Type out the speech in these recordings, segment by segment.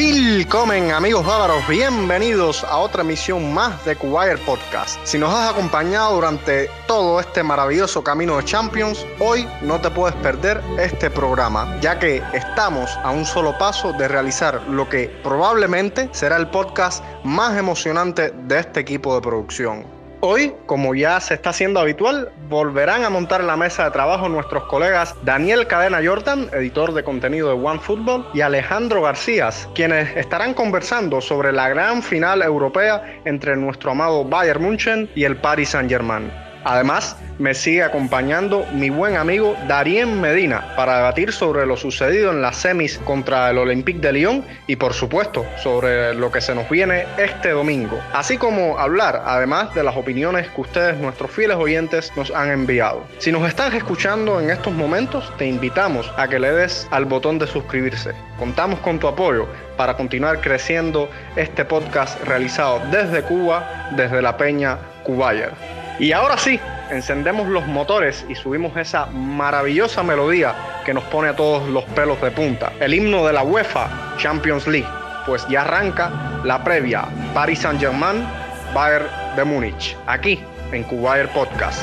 Willkommen amigos bávaros, bienvenidos a otra emisión más de Kuwait Podcast. Si nos has acompañado durante todo este maravilloso camino de Champions, hoy no te puedes perder este programa, ya que estamos a un solo paso de realizar lo que probablemente será el podcast más emocionante de este equipo de producción. Hoy, como ya se está haciendo habitual, volverán a montar la mesa de trabajo nuestros colegas Daniel Cadena Jordan, editor de contenido de OneFootball, y Alejandro García, quienes estarán conversando sobre la gran final europea entre nuestro amado Bayern München y el Paris Saint-Germain. Además, me sigue acompañando mi buen amigo Darien Medina para debatir sobre lo sucedido en las semis contra el Olympique de Lyon y por supuesto sobre lo que se nos viene este domingo, así como hablar además de las opiniones que ustedes, nuestros fieles oyentes, nos han enviado. Si nos estás escuchando en estos momentos, te invitamos a que le des al botón de suscribirse. Contamos con tu apoyo para continuar creciendo este podcast realizado desde Cuba, desde la Peña Cubayer. Y ahora sí, encendemos los motores y subimos esa maravillosa melodía que nos pone a todos los pelos de punta. El himno de la UEFA Champions League. Pues ya arranca la previa Paris Saint-Germain, Bayern de Múnich, aquí en Cubayer Podcast.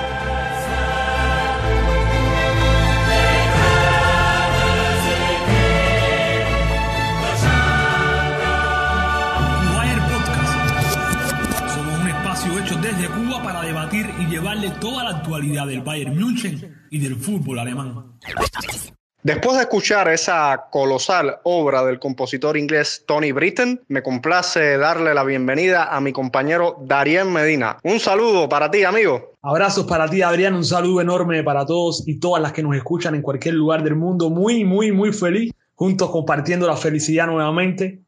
Llevarle toda la actualidad del Bayern München y del fútbol alemán. Después de escuchar esa colosal obra del compositor inglés Tony Britten, me complace darle la bienvenida a mi compañero Darien Medina. Un saludo para ti, amigo. Abrazos para ti, Adrián. Un saludo enorme para todos y todas las que nos escuchan en cualquier lugar del mundo. Muy, muy, muy feliz. Juntos compartiendo la felicidad nuevamente.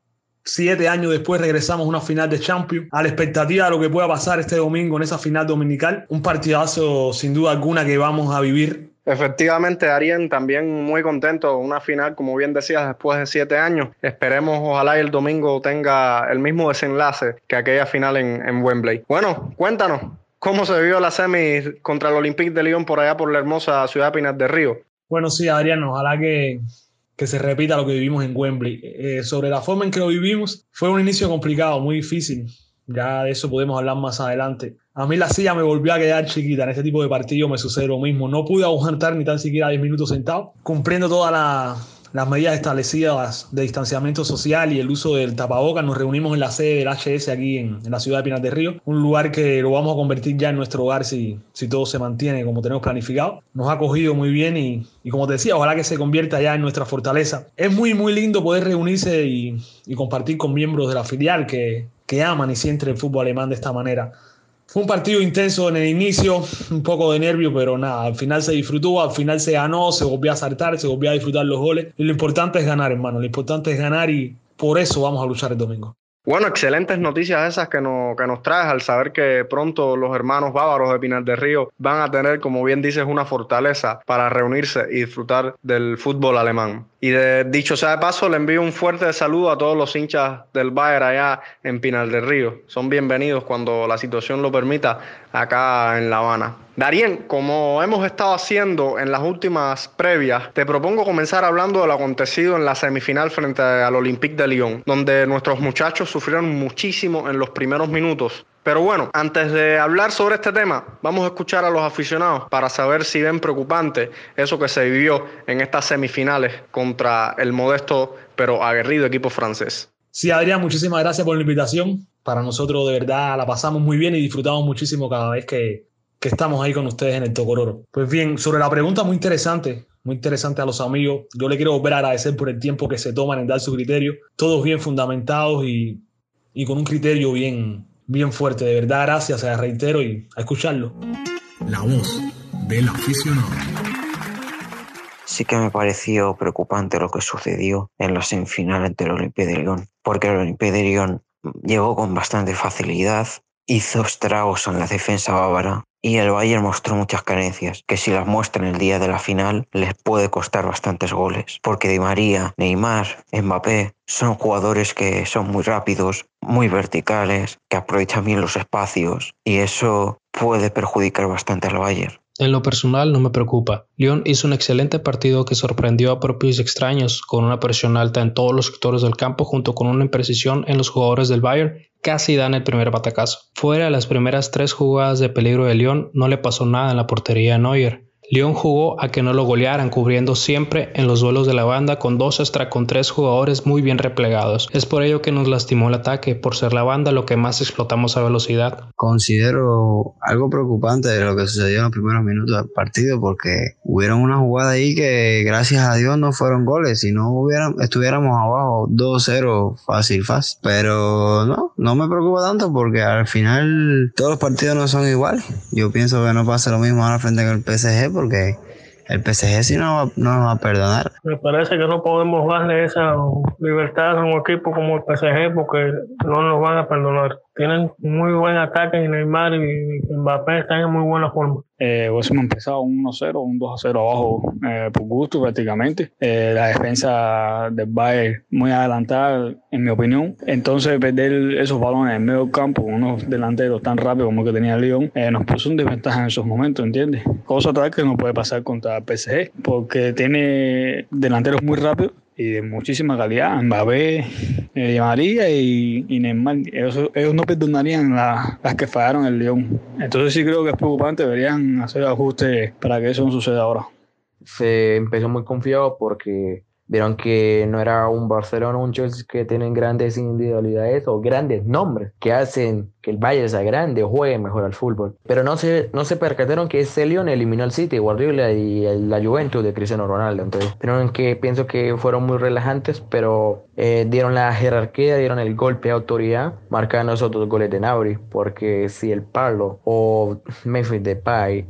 Siete años después regresamos a una final de Champions, a la expectativa de lo que pueda pasar este domingo en esa final dominical. Un partidazo sin duda alguna que vamos a vivir. Efectivamente, Darien, también muy contento. Una final, como bien decías, después de siete años. Esperemos, ojalá el domingo tenga el mismo desenlace que aquella final en, en Wembley. Bueno, cuéntanos, ¿cómo se vio la semi contra el Olympique de Lyon por allá por la hermosa ciudad de Pinar de Río? Bueno, sí, Adrián, ojalá que, que se repita lo que vivimos en Wembley. Eh, sobre la forma en que lo vivimos, fue un inicio complicado, muy difícil. Ya de eso podemos hablar más adelante. A mí la silla me volvió a quedar chiquita. En este tipo de partido me sucede lo mismo. No pude aguantar ni tan siquiera 10 minutos sentado, cumpliendo toda la, las medidas establecidas de distanciamiento social y el uso del tapabocas, nos reunimos en la sede del HS aquí en, la ciudad de Pinas de Río, un lugar que lo vamos a convertir ya en nuestro hogar si, si todo se mantiene como tenemos planificado. Nos ha acogido muy bien y, y como te decía, ojalá que se convierta ya en nuestra fortaleza. Es muy, muy lindo poder reunirse y, y compartir con miembros de la filial que, que aman y sienten el fútbol alemán de esta manera. Fue un partido intenso en el inicio, un poco de nervio, pero nada, al final se disfrutó, al final se ganó, se volvió a saltar, se volvió a disfrutar los goles. Lo importante es ganar, hermano, lo importante es ganar y por eso vamos a luchar el domingo. Bueno, excelentes noticias esas que nos, que nos traes al saber que pronto los hermanos bávaros de Pinar del Río van a tener, como bien dices, una fortaleza para reunirse y disfrutar del fútbol alemán. Y dicho sea de paso, le envío un fuerte saludo a todos los hinchas del Bayern allá en Pinar del Río. Son bienvenidos cuando la situación lo permita acá en La Habana. Darien, como hemos estado haciendo en las últimas previas, te propongo comenzar hablando de lo acontecido en la semifinal frente al Olympique de Lyon, donde nuestros muchachos sufrieron muchísimo en los primeros minutos. Pero bueno, antes de hablar sobre este tema, vamos a escuchar a los aficionados para saber si ven preocupante eso que se vivió en estas semifinales contra el modesto pero aguerrido equipo francés. Sí, Adrián, muchísimas gracias por la invitación. Para nosotros de verdad la pasamos muy bien y disfrutamos muchísimo cada vez que, que estamos ahí con ustedes en el Tocororo. Pues bien, sobre la pregunta muy interesante, muy interesante a los amigos, yo le quiero volver a agradecer por el tiempo que se toman en dar su criterio, todos bien fundamentados y, y con un criterio bien, bien fuerte. De verdad, gracias, se reitero y a escucharlo. La voz del aficionado. Sí que me pareció preocupante lo que sucedió en la semifinal ante el Olympique de Lyon, porque el Olympique de Lyon llegó con bastante facilidad, hizo estragos en la defensa bávara y el Bayern mostró muchas carencias que si las muestra en el día de la final les puede costar bastantes goles, porque Di María, Neymar, Mbappé son jugadores que son muy rápidos, muy verticales, que aprovechan bien los espacios y eso puede perjudicar bastante al Bayern. En lo personal no me preocupa. Lyon hizo un excelente partido que sorprendió a propios extraños con una presión alta en todos los sectores del campo junto con una imprecisión en los jugadores del Bayern casi dan el primer batacazo. Fuera de las primeras tres jugadas de peligro de Lyon no le pasó nada en la portería de Neuer. León jugó a que no lo golearan, cubriendo siempre en los duelos de la banda con dos extra con tres jugadores muy bien replegados. Es por ello que nos lastimó el ataque, por ser la banda lo que más explotamos a velocidad. Considero algo preocupante de lo que sucedió en los primeros minutos del partido, porque hubieron una jugada ahí que gracias a Dios no fueron goles, si no hubieran, estuviéramos abajo 2-0 fácil, fácil. Pero no, no me preocupa tanto porque al final todos los partidos no son iguales. Yo pienso que no pasa lo mismo ahora frente al PSG porque el PSG sí no, no nos va a perdonar. Me parece que no podemos darle esa libertad a un equipo como el PSG porque no nos van a perdonar. Tienen muy buen ataque y Neymar y Mbappé están en muy buena forma. Eh, hubiésemos empezado un 1-0, un 2-0 abajo eh, por gusto prácticamente. Eh, la defensa del Bayern muy adelantada, en mi opinión. Entonces, perder esos balones en medio campo, unos delanteros tan rápidos como el que tenía el Lyon, eh, nos puso en desventaja en esos momentos, ¿entiendes? Cosa tal que no puede pasar contra el PSG, porque tiene delanteros muy rápidos y de muchísima calidad. Mbappé, eh, María y, y Neymar. Ellos, no perdonarían la- las que fallaron el León. Entonces sí creo que es preocupante. Deberían hacer ajustes para que eso no suceda ahora. se empezó muy confiado porque vieron que no era un Barcelona un Chelsea que tienen grandes individualidades o grandes nombres que hacen que el Bayern sea grande o juegue mejor al fútbol. Pero no se, no se percataron que ese Lyon eliminó al City, Guardiola y el- la Juventus de Cristiano Ronaldo. Entonces, vieron que pienso que fueron muy relajantes, pero eh, dieron la jerarquía, dieron el golpe de autoridad, marcando esos dos goles de Nauri. Porque si el Palo o Memphis Depay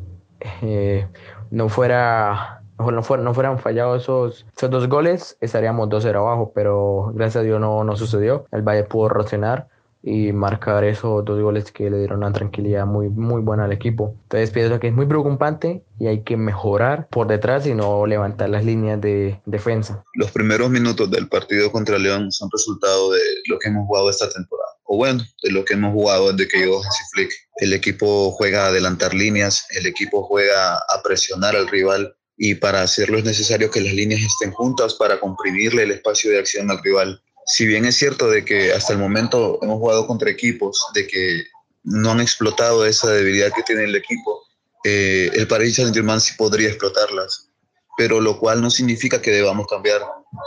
eh, no fuera no, fueran, no fueran fallados esos, esos dos goles, estaríamos 2-0 abajo, pero gracias a Dios no, no sucedió. El Valle pudo reaccionar y marcar esos dos goles que le dieron una tranquilidad muy, muy buena al equipo. Entonces pienso que es muy preocupante y hay que mejorar por detrás y no levantar las líneas de defensa. Los primeros minutos del partido contra León son resultado de lo que hemos jugado esta temporada. O bueno, de lo que hemos jugado desde que llegó Hansi Flick. El equipo juega a adelantar líneas, el equipo juega a presionar al rival y para hacerlo es necesario que las líneas estén juntas para comprimirle el espacio de acción al rival. Si bien es cierto de que hasta el momento hemos jugado contra equipos de que no han explotado esa debilidad que tiene el equipo, eh, el Paris Saint-Germain sí podría explotarlas, pero lo cual no significa que debamos cambiar.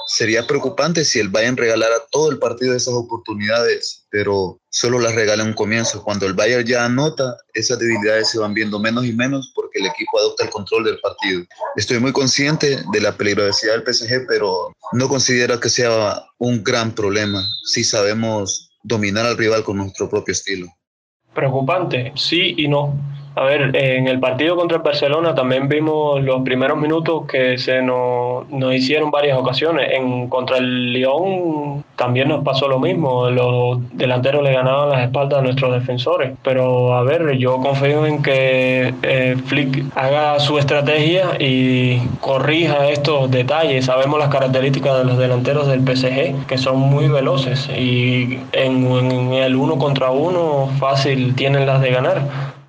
Sería preocupante si el Bayern regalara todo el partido de esas oportunidades, pero solo las regala en un comienzo. Cuando el Bayern ya anota, esas debilidades se van viendo menos y menos porque el equipo adopta el control del partido. Estoy muy consciente de la peligrosidad del PSG, pero no considero que sea un gran problema si sabemos dominar al rival con nuestro propio estilo. Preocupante, sí y no. A ver, en el partido contra el Barcelona también vimos los primeros minutos que se nos, nos hicieron varias ocasiones. En contra el Lyon también nos pasó lo mismo. Los delanteros le ganaban las espaldas a nuestros defensores. Pero a ver, yo confío en que eh, Flick haga su estrategia y corrija estos detalles. Sabemos las características de los delanteros del PSG, que son muy veloces y en el uno contra uno fácil tienen las de ganar.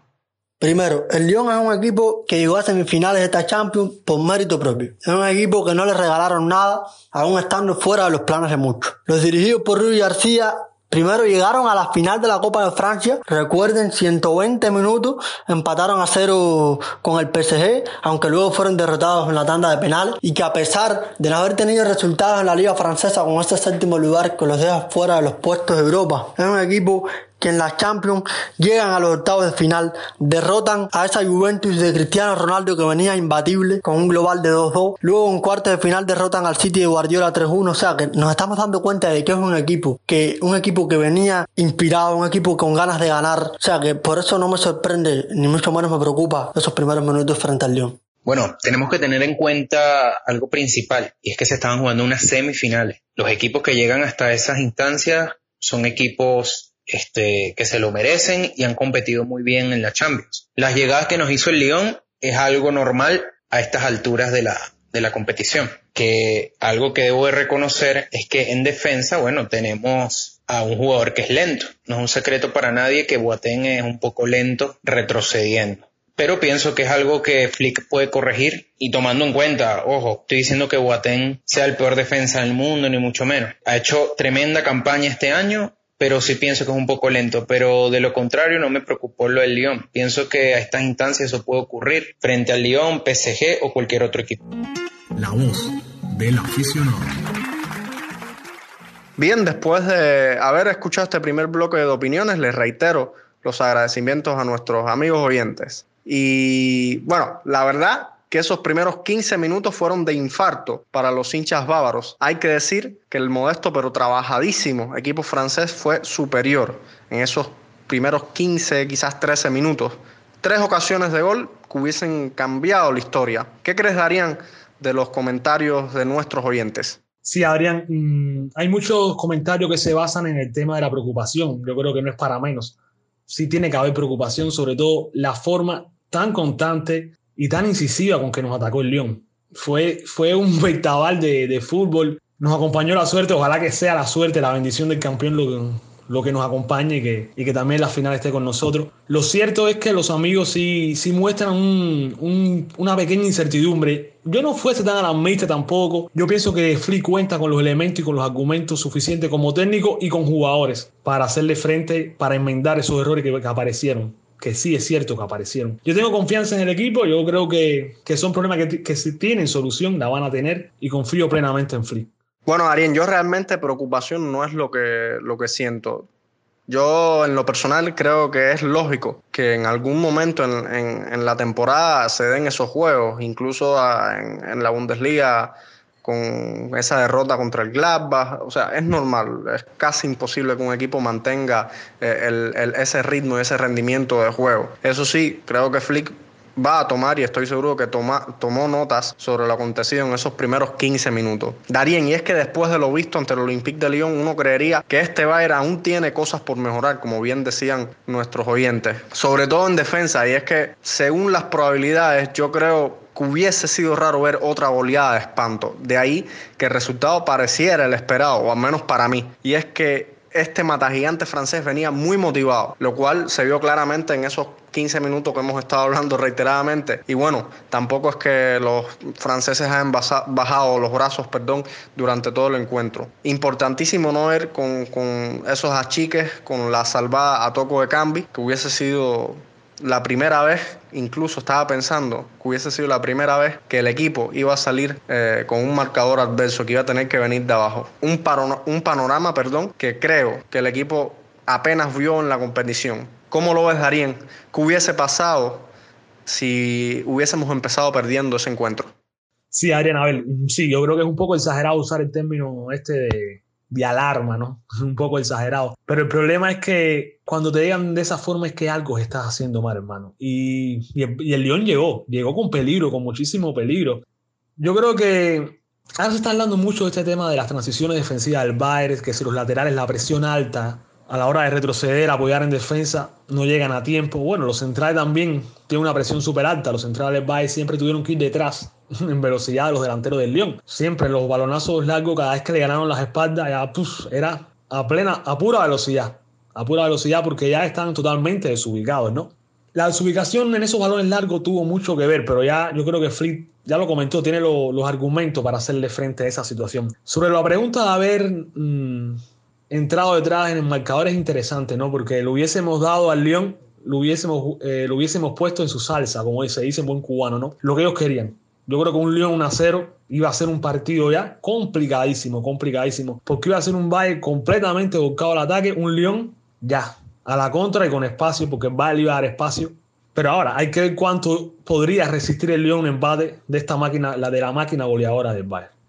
Primero, el Lyon es un equipo que llegó a semifinales de esta Champions por mérito propio. Es un equipo que no le regalaron nada, aún estando fuera de los planes de muchos. Los dirigidos por Rui García Primero llegaron a la final de la Copa de Francia, recuerden 120 minutos, empataron a cero con el PSG, aunque luego fueron derrotados en la tanda de penales y que a pesar de no haber tenido resultados en la liga francesa con este séptimo lugar que los deja fuera de los puestos de Europa, es un equipo que en la Champions llegan a los octavos de final, derrotan a esa Juventus de Cristiano Ronaldo que venía imbatible con un global de 2-2, luego en cuartos de final derrotan al City de Guardiola 3-1, o sea que nos estamos dando cuenta de que es un equipo que un equipo que venía inspirado, un equipo con ganas de ganar, o sea que por eso no me sorprende ni mucho menos me preocupa esos primeros minutos frente al Lyon. Bueno, tenemos que tener en cuenta algo principal y es que se estaban jugando unas semifinales. Los equipos que llegan hasta esas instancias son equipos este, que se lo merecen y han competido muy bien en la Champions. Las llegadas que nos hizo el Lyon es algo normal a estas alturas de la, de la competición. Que algo que debo de reconocer es que en defensa, bueno, tenemos a un jugador que es lento. No es un secreto para nadie que Boateng es un poco lento retrocediendo. pero pienso que es algo que Flick puede corregir y tomando en cuenta, ojo, estoy diciendo que Boateng sea el peor defensa del mundo, ni mucho menos. Ha hecho tremenda campaña este año, pero sí pienso que es un poco lento. Pero de lo contrario, no me preocupó lo del Lyon. Pienso que a estas instancias eso puede ocurrir frente al Lyon, PSG o cualquier otro equipo. La voz del aficionado. Bien, después de haber escuchado este primer bloque de opiniones, les reitero los agradecimientos a nuestros amigos oyentes. Y bueno, la verdad que esos primeros 15 minutos fueron de infarto para los hinchas bávaros. Hay que decir que el modesto pero trabajadísimo equipo francés fue superior en esos primeros 15, quizás 13 minutos. Tres ocasiones de gol que hubiesen cambiado la historia. ¿Qué crees, Darían, de los comentarios de nuestros oyentes? Sí, Adrián, mm, hay muchos comentarios que se basan en el tema de la preocupación. Yo creo que no es para menos. Sí tiene que haber preocupación, sobre todo la forma tan constante y tan incisiva con que nos atacó el León. Fue, fue un ventabal de, de fútbol. Nos acompañó la suerte, ojalá que sea la suerte, la bendición del campeón lo que, lo que nos acompañe y que, y que también la final esté con nosotros. Lo cierto es que los amigos sí, sí muestran un, un, una pequeña incertidumbre. Yo no fuese tan alarmista tampoco. Yo pienso que Flick cuenta con los elementos y con los argumentos suficientes como técnico y con jugadores para hacerle frente, para enmendar esos errores que, que aparecieron que sí es cierto que aparecieron. Yo tengo confianza en el equipo, yo creo que, que son problemas que, que si tienen solución, la van a tener y confío plenamente en Flick. Bueno, Ariel, yo realmente preocupación no es lo que, lo que siento. Yo en lo personal creo que es lógico que en algún momento en, en, la temporada se den esos juegos, incluso en, en, la Bundesliga con esa derrota contra el Gladbach. O sea, es normal, es casi imposible que un equipo mantenga eh, el, ese ritmo y ese rendimiento de juego. Eso sí, creo que Flick va a tomar y estoy seguro que toma, tomó notas sobre lo acontecido en esos primeros 15 minutos. Darien, y es que después de lo visto ante el Olympique de Lyon, uno creería que este Bayern aún tiene cosas por mejorar, como bien decían nuestros oyentes, sobre todo en defensa, y es que según las probabilidades, yo creo hubiese sido raro ver otra goleada de espanto. De ahí que el resultado pareciera el esperado, o al menos para mí. Y es que este matagigante francés venía muy motivado, lo cual se vio claramente en esos 15 minutos que hemos estado hablando reiteradamente. Y bueno, tampoco es que los franceses hayan bajado los brazos, perdón, durante todo el encuentro. Importantísimo no ver con, con esos achiques, con la salvada a toco de Cambi, que hubiese sido la primera vez, incluso estaba pensando que hubiese sido la primera vez que el equipo iba a salir eh, con un marcador adverso, que iba a tener que venir de abajo. Un, un panorama, perdón, que creo que el equipo apenas vio en la competición. ¿Cómo lo ves? ¿Qué hubiese pasado si hubiésemos empezado perdiendo ese encuentro? Sí, Adrián, a ver, sí, yo creo que es un poco exagerado usar el término este de, de alarma, ¿no? Un poco exagerado. Pero el problema es que cuando te digan de esa forma es que algo estás haciendo mal, hermano. Y, y, el, y el León llegó, llegó con peligro, con muchísimo peligro. Yo creo que ahora se está hablando mucho de este tema de las transiciones defensivas del Bayern, que si los laterales, la presión alta, a la hora de retroceder, apoyar en defensa, no llegan a tiempo. Bueno, los centrales también tienen una presión súper alta. Los centrales del Bayern siempre tuvieron que ir detrás en velocidad de los delanteros del León. Siempre los balonazos largos, cada vez que le ganaron las espaldas, ya puf, era a plena, a pura velocidad. A pura velocidad porque ya están totalmente desubicados, ¿no? La desubicación en esos balones largos tuvo mucho que ver, pero ya yo creo que Flick ya lo comentó, tiene lo, los argumentos para hacerle frente a esa situación. Sobre la pregunta de haber mmm, entrado detrás en el marcador es interesante, ¿no? Porque lo hubiésemos dado al León, lo hubiésemos, eh, hubiésemos puesto en su salsa, como se dice en buen cubano, ¿no? Lo que ellos querían. Yo creo que un León 1 a 0 iba a ser un partido ya complicadísimo, complicadísimo. Porque iba a ser un Bayern completamente volcado al ataque, un León ya a la contra y con espacio, porque el Bayern iba a dar espacio. Pero ahora hay que ver cuánto podría resistir el León un embate de esta máquina, la de la máquina goleadora del Bayern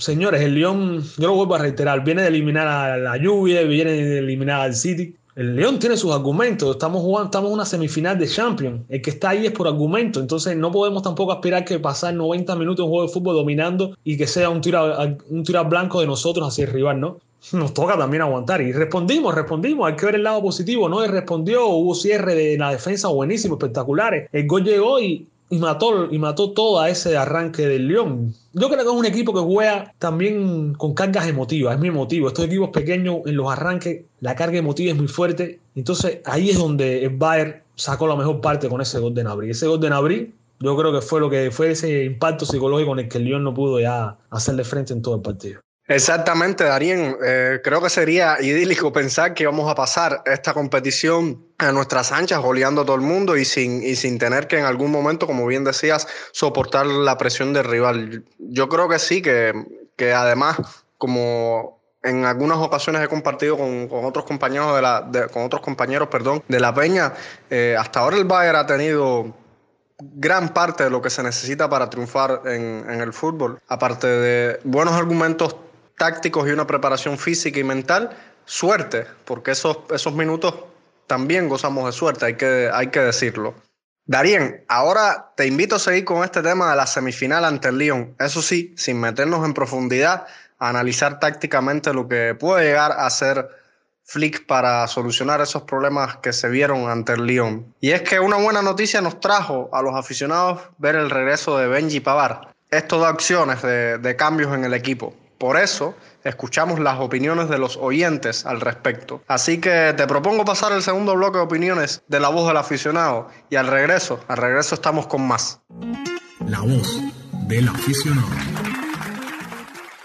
señores, el León, yo lo vuelvo a reiterar, viene de eliminar a la lluvia, viene de eliminar al City. El León tiene sus argumentos, estamos jugando, estamos en una semifinal de Champions, el que está ahí es por argumento, entonces no podemos tampoco aspirar que pasar 90 minutos un juego de fútbol dominando y que sea un tiro, un tiro blanco de nosotros hacia el rival, ¿no? Nos toca también aguantar. Y respondimos, respondimos, hay que ver el lado positivo, ¿no? Y respondió, hubo cierre de la defensa buenísimo, espectaculares, el gol llegó y y mató, y mató todo a ese arranque del León. Yo creo que es un equipo que juega también con cargas emotivas, es muy emotivo. Estos equipos pequeños en los arranques, la carga emotiva es muy fuerte. Entonces ahí es donde el Bayern sacó la mejor parte con ese gol de Nabri. Ese gol de Nabri yo creo que fue lo que fue ese impacto psicológico en el que el Lyon no pudo ya hacerle frente en todo el partido. Exactamente, Darien. Eh, creo que sería idílico pensar que vamos a pasar esta competición a nuestras anchas, goleando a todo el mundo y sin, y sin tener que en algún momento, como bien decías, soportar la presión del rival. Yo creo que sí, que, que además, como en algunas ocasiones he compartido con, con otros compañeros de la, con otros compañeros, perdón, de la Peña, eh, hasta ahora el Bayern ha tenido gran parte de lo que se necesita para triunfar en, en el fútbol, aparte de buenos argumentos tácticos y una preparación física y mental, suerte, porque esos, esos minutos también gozamos de suerte, hay que, hay que decirlo. Darien, ahora te invito a seguir con este tema de la semifinal ante el Lyon. Eso sí, sin meternos en profundidad, a analizar tácticamente lo que puede llegar a ser Flick para solucionar esos problemas que se vieron ante el Lyon. Y es que una buena noticia nos trajo a los aficionados ver el regreso de Benji Pavar. Esto da opciones de, de cambios en el equipo. Por eso escuchamos las opiniones de los oyentes al respecto. Así que te propongo pasar el segundo bloque de opiniones de la voz del aficionado y al regreso, al regreso estamos con más. La voz del aficionado.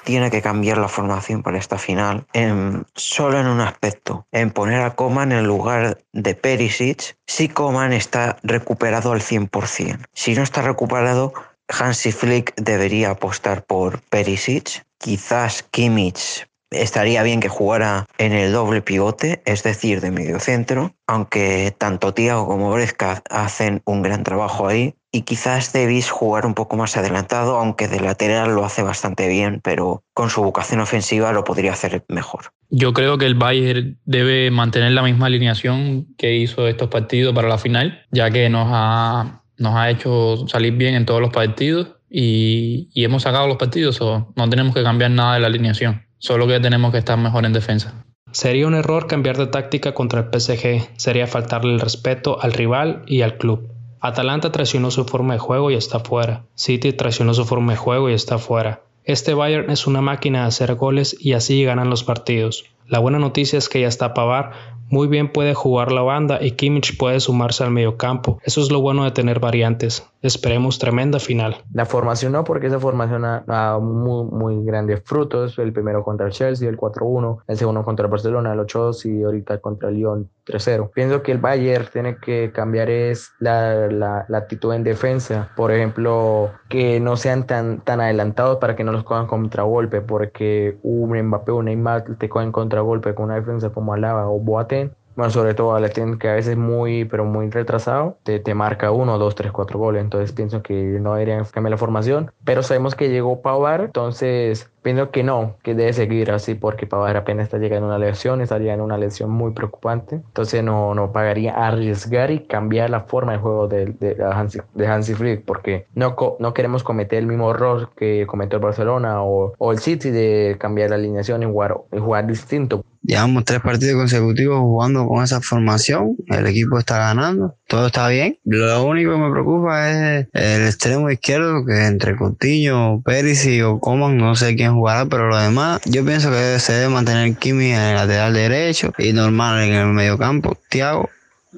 Tiene que cambiar la formación para esta final en, solo en un aspecto, en poner a Coman en lugar de Perisic si Coman está recuperado al 100%. Si no está recuperado, Hansi Flick debería apostar por Perisic Quizás Kimmich estaría bien que jugara en el doble pivote, es decir, de medio centro, aunque tanto Thiago como Brezka hacen un gran trabajo ahí. Y quizás Davis jugar un poco más adelantado, aunque de lateral lo hace bastante bien, pero con su vocación ofensiva lo podría hacer mejor. Yo creo que el Bayern debe mantener la misma alineación que hizo estos partidos para la final, ya que nos ha, nos ha hecho salir bien en todos los partidos y, hemos sacado los partidos, no tenemos que cambiar nada de la alineación, solo que tenemos que estar mejor en defensa. Sería un error cambiar de táctica contra el PSG, sería faltarle el respeto al rival y al club. Atalanta traicionó su forma de juego y está fuera. City traicionó su forma de juego y está fuera. Este Bayern es una máquina de hacer goles y así ganan los partidos. La buena noticia es que ya está Pavar, muy bien puede jugar la banda y Kimmich puede sumarse al mediocampo. Eso es lo bueno de tener variantes. Esperemos tremenda final. La formación no, porque esa formación ha dado muy, grandes frutos. El primero contra el Chelsea, el 4-1, el segundo contra el Barcelona, el 8-2 y ahorita contra el Lyon 3-0. Pienso que el Bayern tiene que cambiar es la, la, la, actitud en defensa. Por ejemplo, que no sean tan, tan adelantados para que no los cojan contragolpe, porque un Mbappé o Neymar te cogen contragolpe con una defensa como Alaba o Boateng bueno, sobre todo Aleten, que a veces muy, pero muy retrasado, te, te marca uno, dos, tres, cuatro goles. Entonces pienso que no deberían cambiar la formación. Pero sabemos que llegó Pavar, entonces pienso que no, que debe seguir así porque Pavar apenas está llegando a una lesión, estaría en una lesión muy preocupante. Entonces no, no pagaría arriesgar y cambiar la forma de juego de, de, Hansi, de Hansi Flick porque no, no queremos cometer el mismo error que cometió el Barcelona o, o el City de cambiar la alineación y jugar, y jugar distinto. Llevamos tres partidos consecutivos jugando con esa formación. El equipo está ganando. Todo está bien. Lo único que me preocupa es el extremo izquierdo, que entre Coutinho, Perisic o Coman, no sé quién jugará, pero lo demás, yo pienso que se debe mantener Kimi en el lateral derecho y normal en el medio campo, Thiago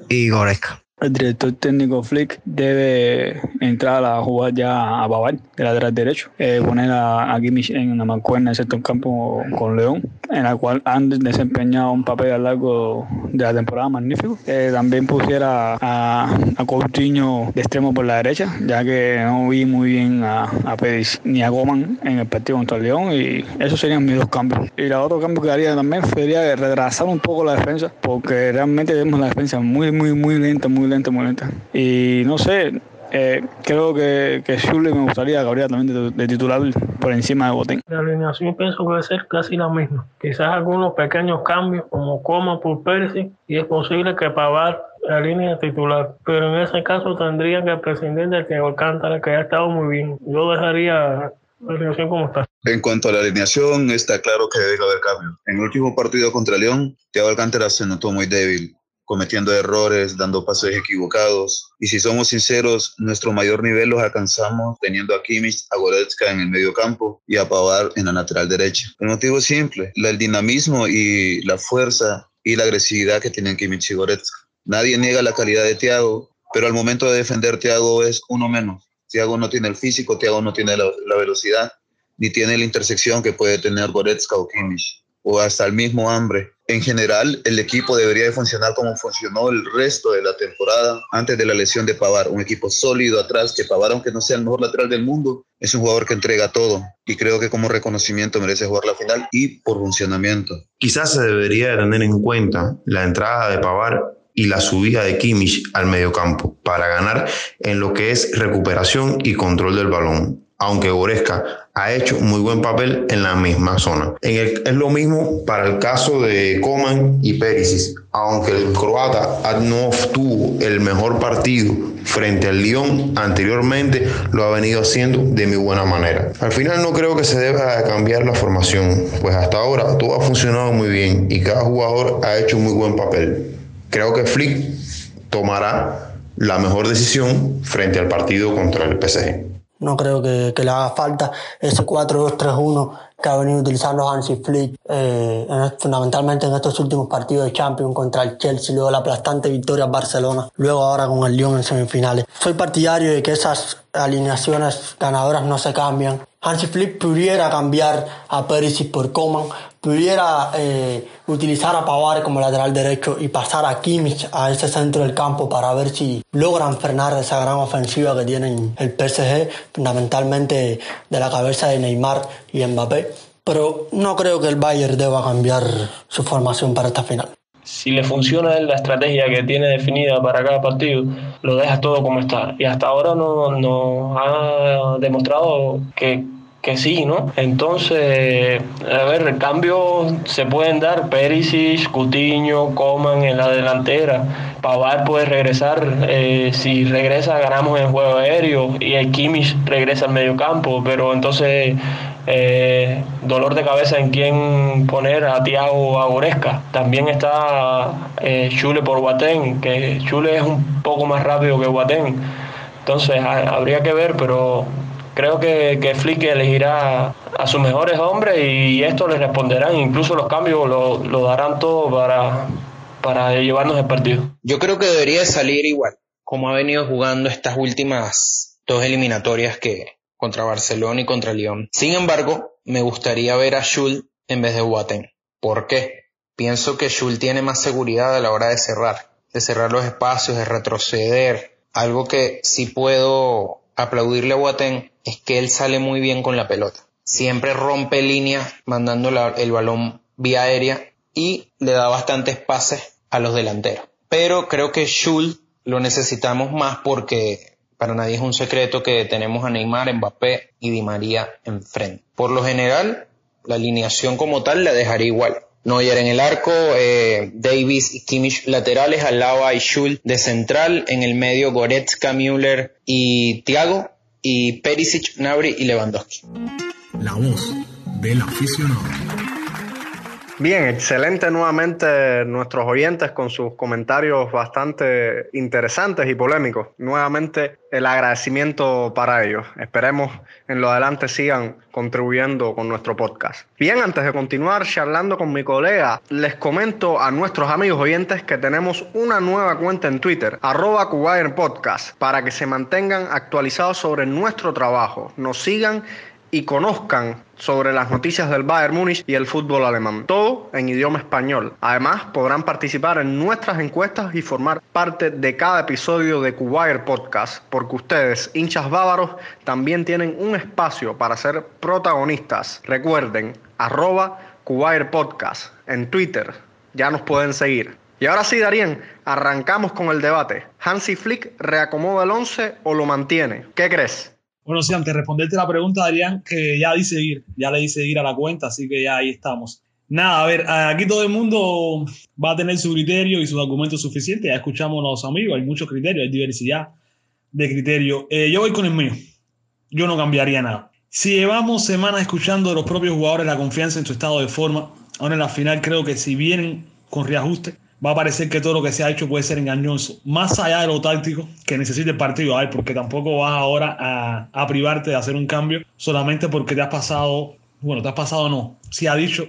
y Goreska el director técnico Flick debe entrar a jugar ya a Babar, de lateral derecho, eh, poner a, a en una mancuerna en el campo con León, en la cual han desempeñado un papel a lo largo de la temporada magnífico. Eh, también pusiera a, a Coutinho de extremo por la derecha, ya que no vi muy bien a, a Pérez ni a Goman en el partido contra León, y esos serían mis dos cambios. Y el otro cambio que haría también sería retrasar un poco la defensa, porque realmente vemos la defensa muy, muy, muy lenta, muy lenta, muy lenta. Y no sé, eh, creo que, que me gustaría que habría también de, titular por encima de Botín. La alineación pienso que va a ser casi la misma. Quizás algunos pequeños cambios, como Coma por Percy, y es posible que Pavar la línea titular. Pero en ese caso tendría que prescindir de que Alcántara, que ha estado muy bien. Yo dejaría la alineación como está. En cuanto a la alineación, está claro que debe haber cambios. En el último partido contra León, Thiago Alcántara se notó muy débil cometiendo errores, dando pasos equivocados. Y si somos sinceros, nuestro mayor nivel los alcanzamos teniendo a Kimmich, a Goretzka en el medio campo y a Pavar en la lateral derecha. El motivo es simple, el dinamismo y la fuerza y la agresividad que tienen Kimmich y Goretzka. Nadie niega la calidad de Thiago, pero al momento de defender Thiago es uno menos. Thiago no tiene el físico, Thiago no tiene la, la velocidad, ni tiene la intersección que puede tener Goretzka o Kimmich, o hasta el mismo hambre. En general, el equipo debería de funcionar como funcionó el resto de la temporada antes de la lesión de Pavar. Un equipo sólido atrás, que Pavar, aunque no sea el mejor lateral del mundo, es un jugador que entrega todo. Y creo que como reconocimiento merece jugar la final y por funcionamiento. Quizás se debería de tener en cuenta la entrada de Pavar y la subida de Kimmich al mediocampo para ganar en lo que es recuperación y control del balón aunque Goretzka ha hecho muy buen papel en la misma zona. es lo mismo para el caso de Coman y Perisic, aunque el croata no tuvo el mejor partido frente al Lyon anteriormente, lo ha venido haciendo de muy buena manera. Al final no creo que se deba cambiar la formación, pues hasta ahora todo ha funcionado muy bien y cada jugador ha hecho muy buen papel. Creo que Flick tomará la mejor decisión frente al partido contra el PSG. No creo que, le haga falta ese 4-2-3-1 que ha venido utilizando Hansi Flick eh, fundamentalmente en estos últimos partidos de Champions contra el Chelsea, luego la aplastante victoria en Barcelona, luego ahora con el Lyon en semifinales. Soy partidario de que esas alineaciones ganadoras no se cambian. Hansi Flick pudiera cambiar a Perisic por Coman, pudiera eh, utilizar a Pavar como lateral derecho y pasar a Kimmich a ese centro del campo para ver si logran frenar esa gran ofensiva que tienen el PSG, fundamentalmente de la cabeza de Neymar y Mbappé. Pero no creo que el Bayern deba cambiar su formación para esta final. Si le funciona la estrategia que tiene definida para cada partido, lo dejas todo como está. Y hasta ahora no, no ha demostrado que que sí, ¿no? Entonces, a ver, cambios se pueden dar, Perisic, Cutiño, Coman en la delantera, Pavar puede regresar, eh, si regresa ganamos en el juego aéreo y el Kimmich regresa al medio campo, pero entonces eh, dolor de cabeza en quién poner a Tiago Agoresca. También está eh, Chule por Guatén, que Chule es un poco más rápido que Guatén. Entonces habría que ver, pero creo que, que Flick elegirá a sus mejores hombres y esto le responderán. Incluso los cambios lo darán todo para, para llevarnos el partido. Yo creo que debería salir igual, como ha venido jugando estas últimas dos eliminatorias que contra Barcelona y contra Lyon. Sin embargo, me gustaría ver a Schul en vez de Boateng. ¿Por qué? Pienso que Schul tiene más seguridad a la hora de cerrar, de cerrar los espacios, de retroceder. Algo que sí puedo aplaudirle a Boateng es que él sale muy bien con la pelota. Siempre rompe líneas mandando el balón vía aérea y le da bastantes pases a los delanteros. Pero creo que Schul lo necesitamos más porque para nadie es un secreto que tenemos a Neymar, Mbappé y Di María enfrente. Por lo general, la alineación como tal la dejaría igual. Neuer en el arco, eh, Davis y Kimmich laterales, al lado hay Schul de central, en el medio Goretzka, Müller y Thiago, y Perisic, Nabri y Lewandowski. La voz del aficionado. Bien, excelente nuevamente nuestros oyentes con sus comentarios bastante interesantes y polémicos. Nuevamente el agradecimiento para ellos. Esperemos en lo adelante sigan contribuyendo con nuestro podcast. Bien, antes de continuar charlando con mi colega, les comento a nuestros amigos oyentes que tenemos una nueva cuenta en Twitter, arroba para que se mantengan actualizados sobre nuestro trabajo, nos sigan y conozcan sobre las noticias del Bayern Múnich y el fútbol alemán. Todo en idioma español. Además, podrán participar en nuestras encuestas y formar parte de cada episodio de Kuwait Podcast, porque ustedes, hinchas bávaros, también tienen un espacio para ser protagonistas. Recuerden, arroba Podcast en Twitter. Ya nos pueden seguir. Y ahora sí, Darien, arrancamos con el debate. ¿Hansi Flick reacomoda el 11 o lo mantiene? ¿Qué crees? Bueno, sí, antes de responderte la pregunta, Adrián, que ya dice ir, ya le dice ir a la cuenta, así que ya ahí estamos. Nada, a ver, aquí todo el mundo va a tener su criterio y sus argumentos suficientes. Ya escuchamos a los amigos, hay muchos criterios, hay diversidad de criterios. Eh, yo voy con el mío. Yo no cambiaría nada. Si llevamos semanas escuchando de los propios jugadores la confianza en su estado de forma, ahora en la final creo que si vienen con reajuste, va a parecer que todo lo que se ha hecho puede ser engañoso. Más allá de lo táctico que necesite el partido, ay, porque tampoco vas ahora a, privarte de hacer un cambio solamente porque te has pasado, bueno, te has pasado no. Si ha dicho,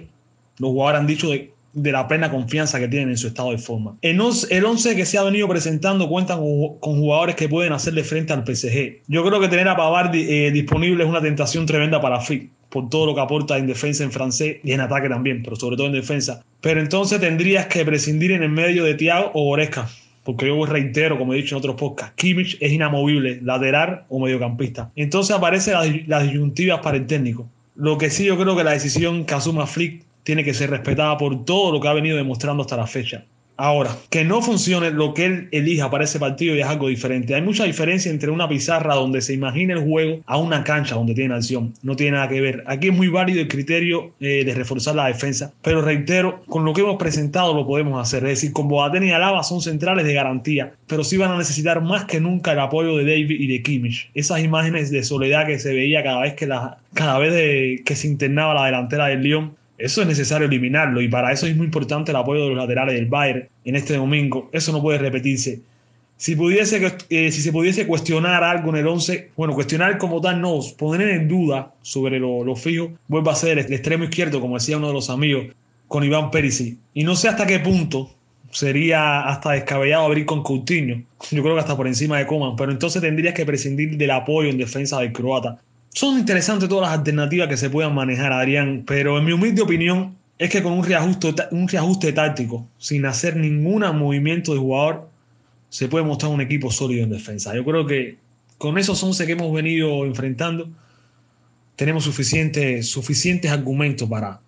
los jugadores han dicho de de la plena confianza que tienen en su estado de forma. El 11 que se ha venido presentando cuenta con, jugadores que pueden hacerle frente al PSG. Yo creo que tener a Pavard eh, disponible es una tentación tremenda para Flick por todo lo que aporta en defensa en francés y en ataque también, pero sobre todo en defensa. Pero entonces tendrías que prescindir en el medio de Thiago o Oresca, porque yo reitero, como he dicho en otros podcasts, Kimmich es inamovible, lateral o mediocampista. Entonces aparecen las, las disyuntivas para el técnico. Lo que sí yo creo que la decisión que Flick tiene que ser respetada por todo lo que ha venido demostrando hasta la fecha. Ahora, que no funcione lo que él elija para ese partido es algo diferente. Hay mucha diferencia entre una pizarra donde se imagina el juego a una cancha donde tiene acción. No tiene nada que ver. Aquí es muy válido el criterio eh, de reforzar la defensa, pero reitero, con lo que hemos presentado lo podemos hacer. Es decir, con Boateng y Alaba son centrales de garantía, pero sí van a necesitar más que nunca el apoyo de David y de Kimmich. Esas imágenes de soledad que se veía cada vez que, la, cada vez que se internaba la delantera del Lyon eso es necesario eliminarlo y para eso es muy importante el apoyo de los laterales del Bayern en este domingo. Eso no puede repetirse. Si, pudiese, eh, si se pudiese cuestionar algo en el 11, bueno, cuestionar como tal no, poner en duda sobre lo, lo fijo, vuelve a ser el extremo izquierdo, como decía uno de los amigos, con Iván Perisic. Y no sé hasta qué punto sería hasta descabellado abrir con Coutinho. Yo creo que hasta por encima de Coman, pero entonces tendrías que prescindir del apoyo en defensa del croata. Son interesantes todas las alternativas que se puedan manejar, Adrián, pero en mi humilde opinión es que con un reajuste, un reajuste táctico, sin hacer ningún movimiento de jugador, se puede mostrar un equipo sólido en defensa. Yo creo que con esos 11 que hemos venido enfrentando, tenemos suficientes, suficientes argumentos para,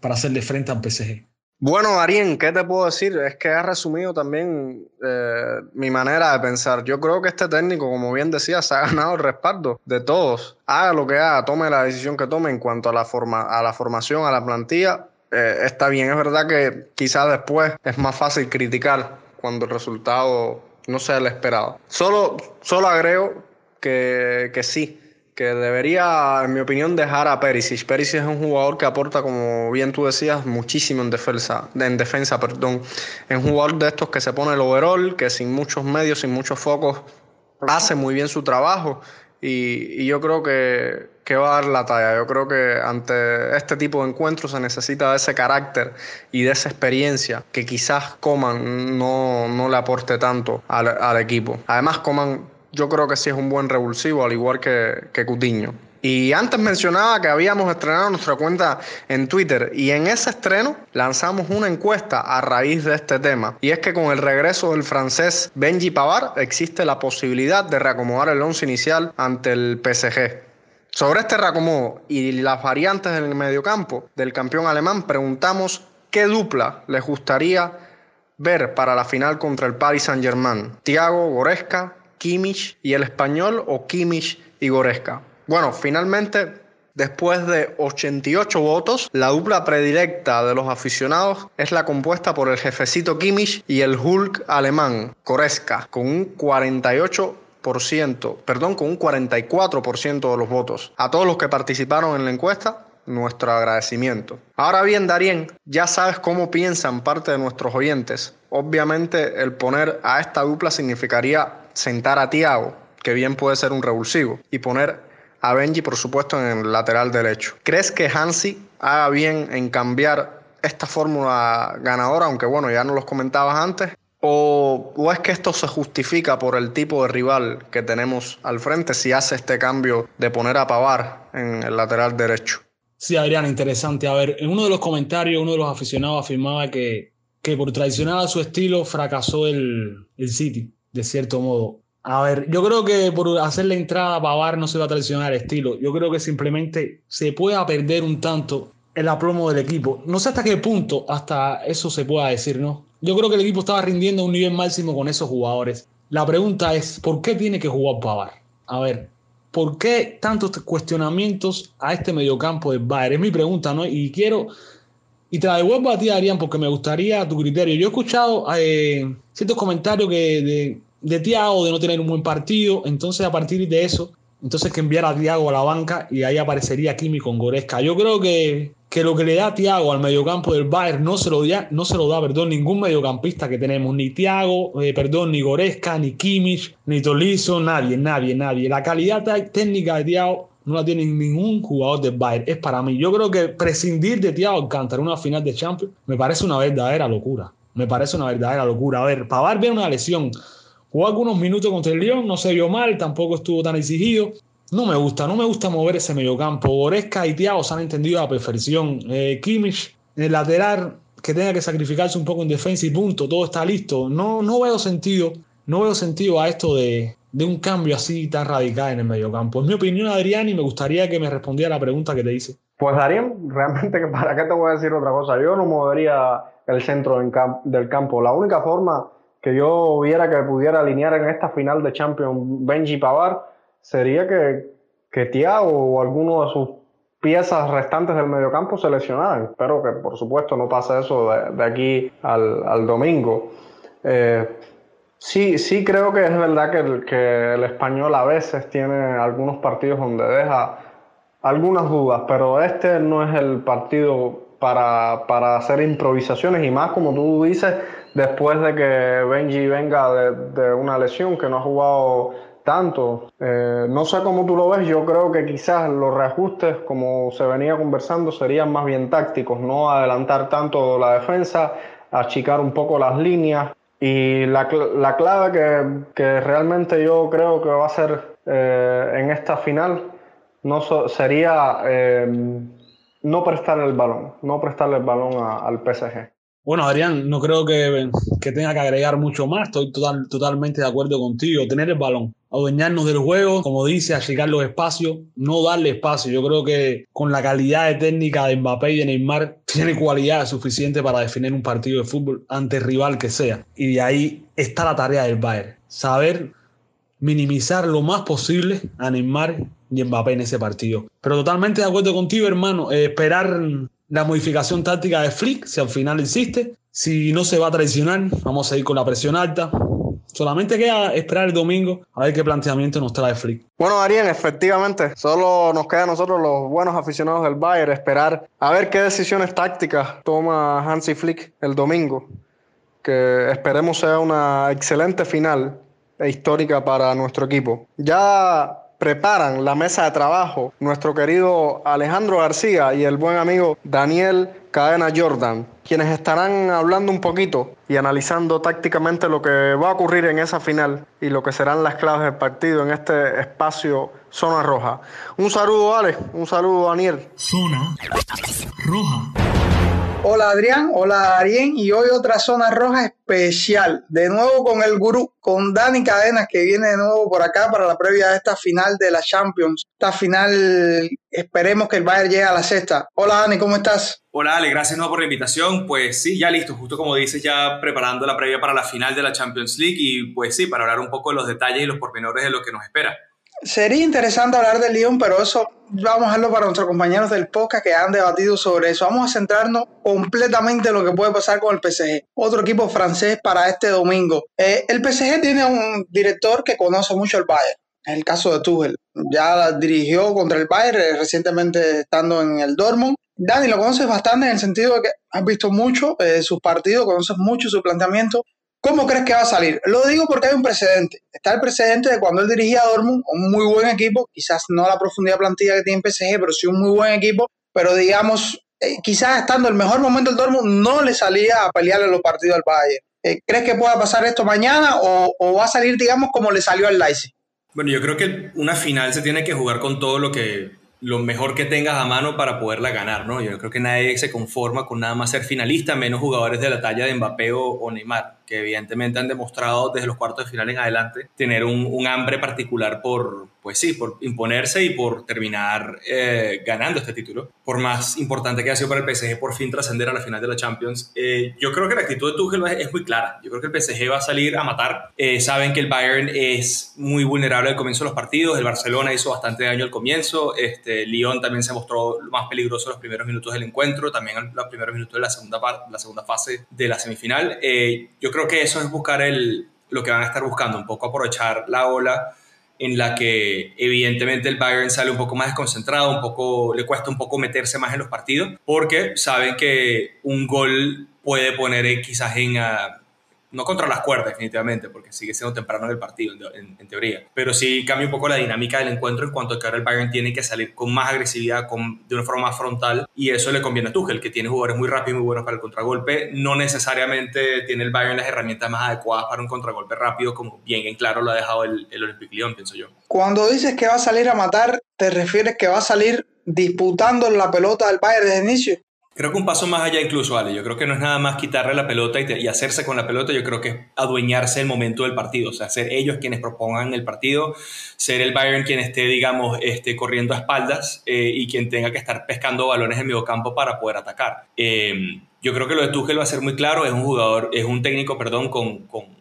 para hacerle frente al PSG. Bueno, Darien, ¿qué te puedo decir? Es que has resumido también eh, mi manera de pensar. Yo creo que este técnico, como bien decía, se ha ganado el respaldo de todos. Haga lo que haga, tome la decisión que tome en cuanto a la, forma, a la formación, a la plantilla. Eh, está bien, es verdad que quizás después es más fácil criticar cuando el resultado no sea el esperado. Solo, solo agrego que, que sí, que debería, en mi opinión, dejar a Perisic. Perisic es un jugador que aporta, como bien tú decías, muchísimo en defensa, en defensa, perdón. Es un jugador de estos que se pone el overall, que sin muchos medios, sin muchos focos, hace muy bien su trabajo. Y, yo creo que, que, va a dar la talla. Yo creo que ante este tipo de encuentros se necesita de ese carácter y de esa experiencia que quizás Coman no, no le aporte tanto al, al equipo. Además, Coman yo creo que sí es un buen revulsivo, al igual que, que Cutiño. Y antes mencionaba que habíamos estrenado nuestra cuenta en Twitter y en ese estreno lanzamos una encuesta a raíz de este tema. Y es que con el regreso del francés Benji Pavard existe la posibilidad de reacomodar el once inicial ante el PSG. Sobre este reacomodo y las variantes en el mediocampo del campeón alemán preguntamos qué dupla les gustaría ver para la final contra el Paris Saint-Germain. Thiago Goresca, Kimmich y el español o Kimmich y Goreska. Bueno, finalmente, después de 88 votos, la dupla predilecta de los aficionados es la compuesta por el jefecito Kimmich y el Hulk alemán, Goreska, con un 48% perdón, con un 44% de los votos. A todos los que participaron en la encuesta, nuestro agradecimiento. Ahora bien, Darien, ya sabes cómo piensan parte de nuestros oyentes. Obviamente, el poner a esta dupla significaría sentar a Tiago, que bien puede ser un revulsivo, y poner a Benji, por supuesto, en el lateral derecho. ¿Crees que Hansi haga bien en cambiar esta fórmula ganadora, aunque bueno, ya no los comentabas antes? ¿O, ¿O, es que esto se justifica por el tipo de rival que tenemos al frente si hace este cambio de poner a Pavar en el lateral derecho? Sí, Adrián, interesante. A ver, en uno de los comentarios, uno de los aficionados afirmaba que, que por traicionar a su estilo fracasó el, el City de cierto modo. A ver, yo creo que por hacer la entrada a Pavar no se va a traicionar el estilo. Yo creo que simplemente se pueda perder un tanto el aplomo del equipo. No sé hasta qué punto hasta eso se pueda decir, ¿no? Yo creo que el equipo estaba rindiendo a un nivel máximo con esos jugadores. La pregunta es, ¿por qué tiene que jugar Pavar? A ver, ¿por qué tantos cuestionamientos a este mediocampo de Bayern? Es mi pregunta, ¿no? Y quiero y te la devuelvo a ti, Arián, porque me gustaría tu criterio. Yo he escuchado eh, ciertos comentarios que de, de Tiago de no tener un buen partido. Entonces, a partir de eso, entonces que enviar a Tiago a la banca y ahí aparecería Kimi con Goresca. Yo creo que, que lo que le da Tiago al mediocampo del Bayern no se lo da, perdón, ningún mediocampista que tenemos. Ni Tiago, eh, perdón, ni Goresca, ni Kimmich, ni Tolizo, nadie, nadie, nadie. La calidad técnica de Tiago no la tiene ningún jugador del Bayern. Es para mí. Yo creo que prescindir de Thiago Alcántara en una final de Champions me parece una verdadera locura. Me parece una verdadera locura. A ver, Pavard viene una lesión. Jugó algunos minutos contra el Lyon, no se vio mal, tampoco estuvo tan exigido. No me gusta, no me gusta mover ese mediocampo. Goretzka y Thiago se han entendido a la perfección. Eh, Kimmich, el lateral, que tenga que sacrificarse un poco en defensa y punto, todo está listo. No, no veo sentido, no veo sentido a esto de, de un cambio así tan radical en el mediocampo. Es mi opinión, Adrián, y me gustaría que me respondiera la pregunta que te hice. Pues Adrián, realmente, ¿para qué te voy a decir otra cosa? Yo no movería el centro del campo. La única forma que yo viera que pudiera alinear en esta final de Champions Benji Pavar sería que, que o alguno de sus piezas restantes del mediocampo se lesionaran. Espero que, por supuesto, no pase eso de, aquí al, domingo. Eh, sí, sí creo que es verdad que el, que el español a veces tiene algunos partidos donde deja algunas dudas, pero este no es el partido para, para, hacer improvisaciones y más como tú dices, después de que Benji venga de, una lesión que no ha jugado tanto. Eh, no sé cómo tú lo ves, yo creo que quizás los reajustes, como se venía conversando, serían más bien tácticos, no adelantar tanto la defensa, achicar un poco las líneas. Y la, la clave que, que, realmente yo creo que va a ser eh, en esta final no sería eh, no prestar el balón, no prestarle el balón al PSG. Bueno, Adrián, no creo que, que, tenga que agregar mucho más. Estoy total, totalmente de acuerdo contigo. Tener el balón, adueñarnos del juego, como dice, achicar los espacios, no darle espacio. Yo creo que con la calidad de técnica de Mbappé y de Neymar, tiene cualidad suficiente para definir un partido de fútbol ante rival que sea. Y de ahí está la tarea del Bayern. Saber minimizar lo más posible a Neymar y Mbappé en ese partido. Pero totalmente de acuerdo contigo, hermano. Eh, esperar la modificación táctica de Flick, si al final existe. Si no se va a traicionar, vamos a ir con la presión alta. Solamente queda esperar el domingo a ver qué planteamiento nos trae Flick. Bueno, Ariel, efectivamente, solo nos queda a nosotros los buenos aficionados del Bayern esperar a ver qué decisiones tácticas toma Hansi Flick el domingo. Que esperemos sea una excelente final e histórica para nuestro equipo. Ya preparan la mesa de trabajo nuestro querido Alejandro García y el buen amigo Daniel Cadena Jordan, quienes estarán hablando un poquito y analizando tácticamente lo que va a ocurrir en esa final y lo que serán las claves del partido en este espacio Zona Roja. Un saludo, Ale, un saludo, Daniel. Zona Roja. Hola Adrián, hola Arien y hoy otra zona roja especial. De nuevo con el gurú, con Dani Cadenas que viene de nuevo por acá para la previa de esta final de la Champions. Esta final, esperemos que el Bayern llegue a la sexta. Hola Dani, ¿cómo estás? Hola Ale, gracias nuevo por la invitación. Pues sí, ya listo, justo como dices, ya preparando la previa para la final de la Champions League y pues sí, para hablar un poco de los detalles y los pormenores de lo que nos espera. Sería interesante hablar del Lyon, pero eso vamos a dejarlo para nuestros compañeros del podcast que han debatido sobre eso. Vamos a centrarnos completamente en lo que puede pasar con el PSG, otro equipo francés para este domingo. Eh, el PSG tiene un director que conoce mucho el Bayern. En el caso de Tuchel, ya dirigió contra el Bayern eh, recientemente estando en el Dortmund. Dani, lo conoces bastante en el sentido de que has visto mucho eh, sus partidos, conoces mucho su planteamiento. ¿Cómo crees que va a salir? Lo digo porque hay un precedente. Está el precedente de cuando él dirigía a Dortmund, un muy buen equipo, quizás no la profundidad plantilla que tiene PSG, pero sí un muy buen equipo, pero digamos, eh, quizás estando el mejor momento el Dortmund no le salía a pelearle los partidos al Bayern. Eh, ¿Crees que pueda pasar esto mañana o, o, va a salir, digamos, como le salió al Leipzig? Bueno, yo creo que una final se tiene que jugar con todo lo que lo mejor que tengas a mano para poderla ganar, ¿no? Yo creo que nadie se conforma con nada más ser finalista, menos jugadores de la talla de Mbappé o Neymar que evidentemente han demostrado desde los cuartos de final en adelante tener un, hambre particular por, pues sí, por imponerse y por terminar eh, ganando este título. Por más importante que ha sido para el PSG por fin trascender a la final de la Champions, eh, yo creo que la actitud de Tuchel es, muy clara. Yo creo que el PSG va a salir a matar. Eh, saben que el Bayern es muy vulnerable al comienzo de los partidos. El Barcelona hizo bastante daño al comienzo. Este, Lyon también se mostró más peligroso en los primeros minutos del encuentro, también en los primeros minutos de la segunda, la segunda fase de la semifinal. yo creo que eso es buscar el, lo que van a estar buscando, un poco aprovechar la ola en la que evidentemente el Bayern sale un poco más desconcentrado, un poco, le cuesta un poco meterse más en los partidos, porque saben que un gol puede poner quizás en, no contra las cuerdas definitivamente, porque sigue siendo temprano en el partido, en, teoría, pero sí cambia un poco la dinámica del encuentro en cuanto que ahora el Bayern tiene que salir con más agresividad, con, de una forma más frontal, y eso le conviene a Tuchel, que tiene jugadores muy rápidos y muy buenos para el contragolpe, no necesariamente tiene el Bayern las herramientas más adecuadas para un contragolpe rápido, como bien en claro lo ha dejado el, el Olympique Lyon, pienso yo. Cuando dices que va a salir a matar, ¿te refieres que va a salir disputando la pelota del Bayern desde el inicio? Creo que un paso más allá incluso, Ale. Yo creo que no es nada más quitarle la pelota y, hacerse con la pelota. Yo creo que es adueñarse el momento del partido. O sea, ser ellos quienes propongan el partido, ser el Bayern quien esté, digamos, este, corriendo a espaldas eh, y quien tenga que estar pescando balones en medio campo para poder atacar. Eh, yo creo que lo de Tuchel va a ser muy claro. Es un jugador, es un técnico, perdón, con, con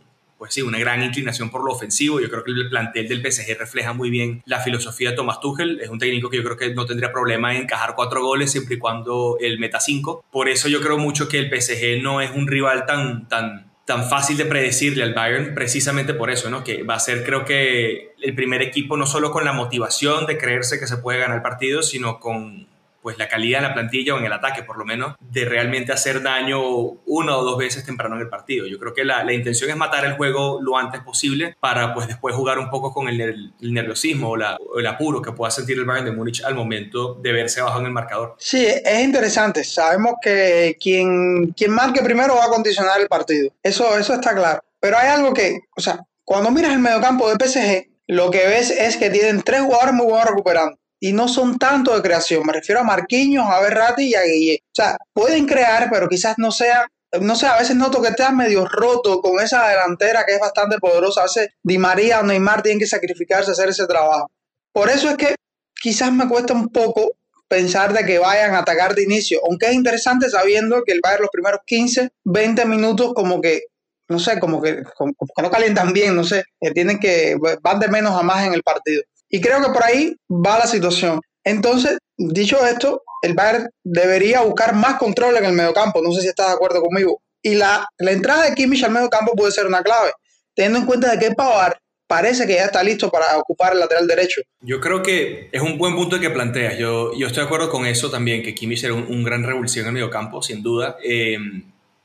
pues sí, una gran inclinación por lo ofensivo. Yo creo que el plantel del PSG refleja muy bien la filosofía de Thomas Tuchel. Es un técnico que yo creo que no tendría problema en encajar cuatro goles siempre y cuando el meta cinco. Por eso yo creo mucho que el PSG no es un rival tan, tan, tan fácil de predecirle al Bayern, precisamente por eso, ¿no? Que va a ser, creo que, el primer equipo no solo con la motivación de creerse que se puede ganar el partido, sino con pues la calidad en la plantilla o en el ataque por lo menos de realmente hacer daño una o dos veces temprano en el partido. Yo creo que la, la intención es matar el juego lo antes posible para pues después jugar un poco con el, nerviosismo o, el apuro que pueda sentir el Bayern de Múnich al momento de verse abajo en el marcador. Sí, es interesante. Sabemos que quien, quien marque primero va a condicionar el partido. Eso, eso está claro. Pero hay algo que, o sea, cuando miras el mediocampo de PSG, lo que ves es que tienen tres jugadores muy buenos recuperando y no son tanto de creación. Me refiero a Marquinhos, a Berratti y a Guille. O sea, pueden crear, pero quizás no sea, no sé, a veces noto que están medio roto con esa delantera que es bastante poderosa. A veces Di María o Neymar tienen que sacrificarse a hacer ese trabajo. Por eso es que quizás me cuesta un poco pensar de que vayan a atacar de inicio, aunque es interesante sabiendo que el Bayern los primeros 15, 20 minutos como que no sé, como que, como que no calientan bien, no sé, que tienen que van de menos a más en el partido. Y creo que por ahí va la situación. Entonces, dicho esto, el Bayern debería buscar más control en el mediocampo. No sé si estás de acuerdo conmigo. Y la, la entrada de Kimmich al mediocampo puede ser una clave, teniendo en cuenta de que Pavard parece que ya está listo para ocupar el lateral derecho. Yo creo que es un buen punto que planteas. Yo, yo estoy de acuerdo con eso también, que Kimmich era un, gran revulsivo en el mediocampo, sin duda. Eh,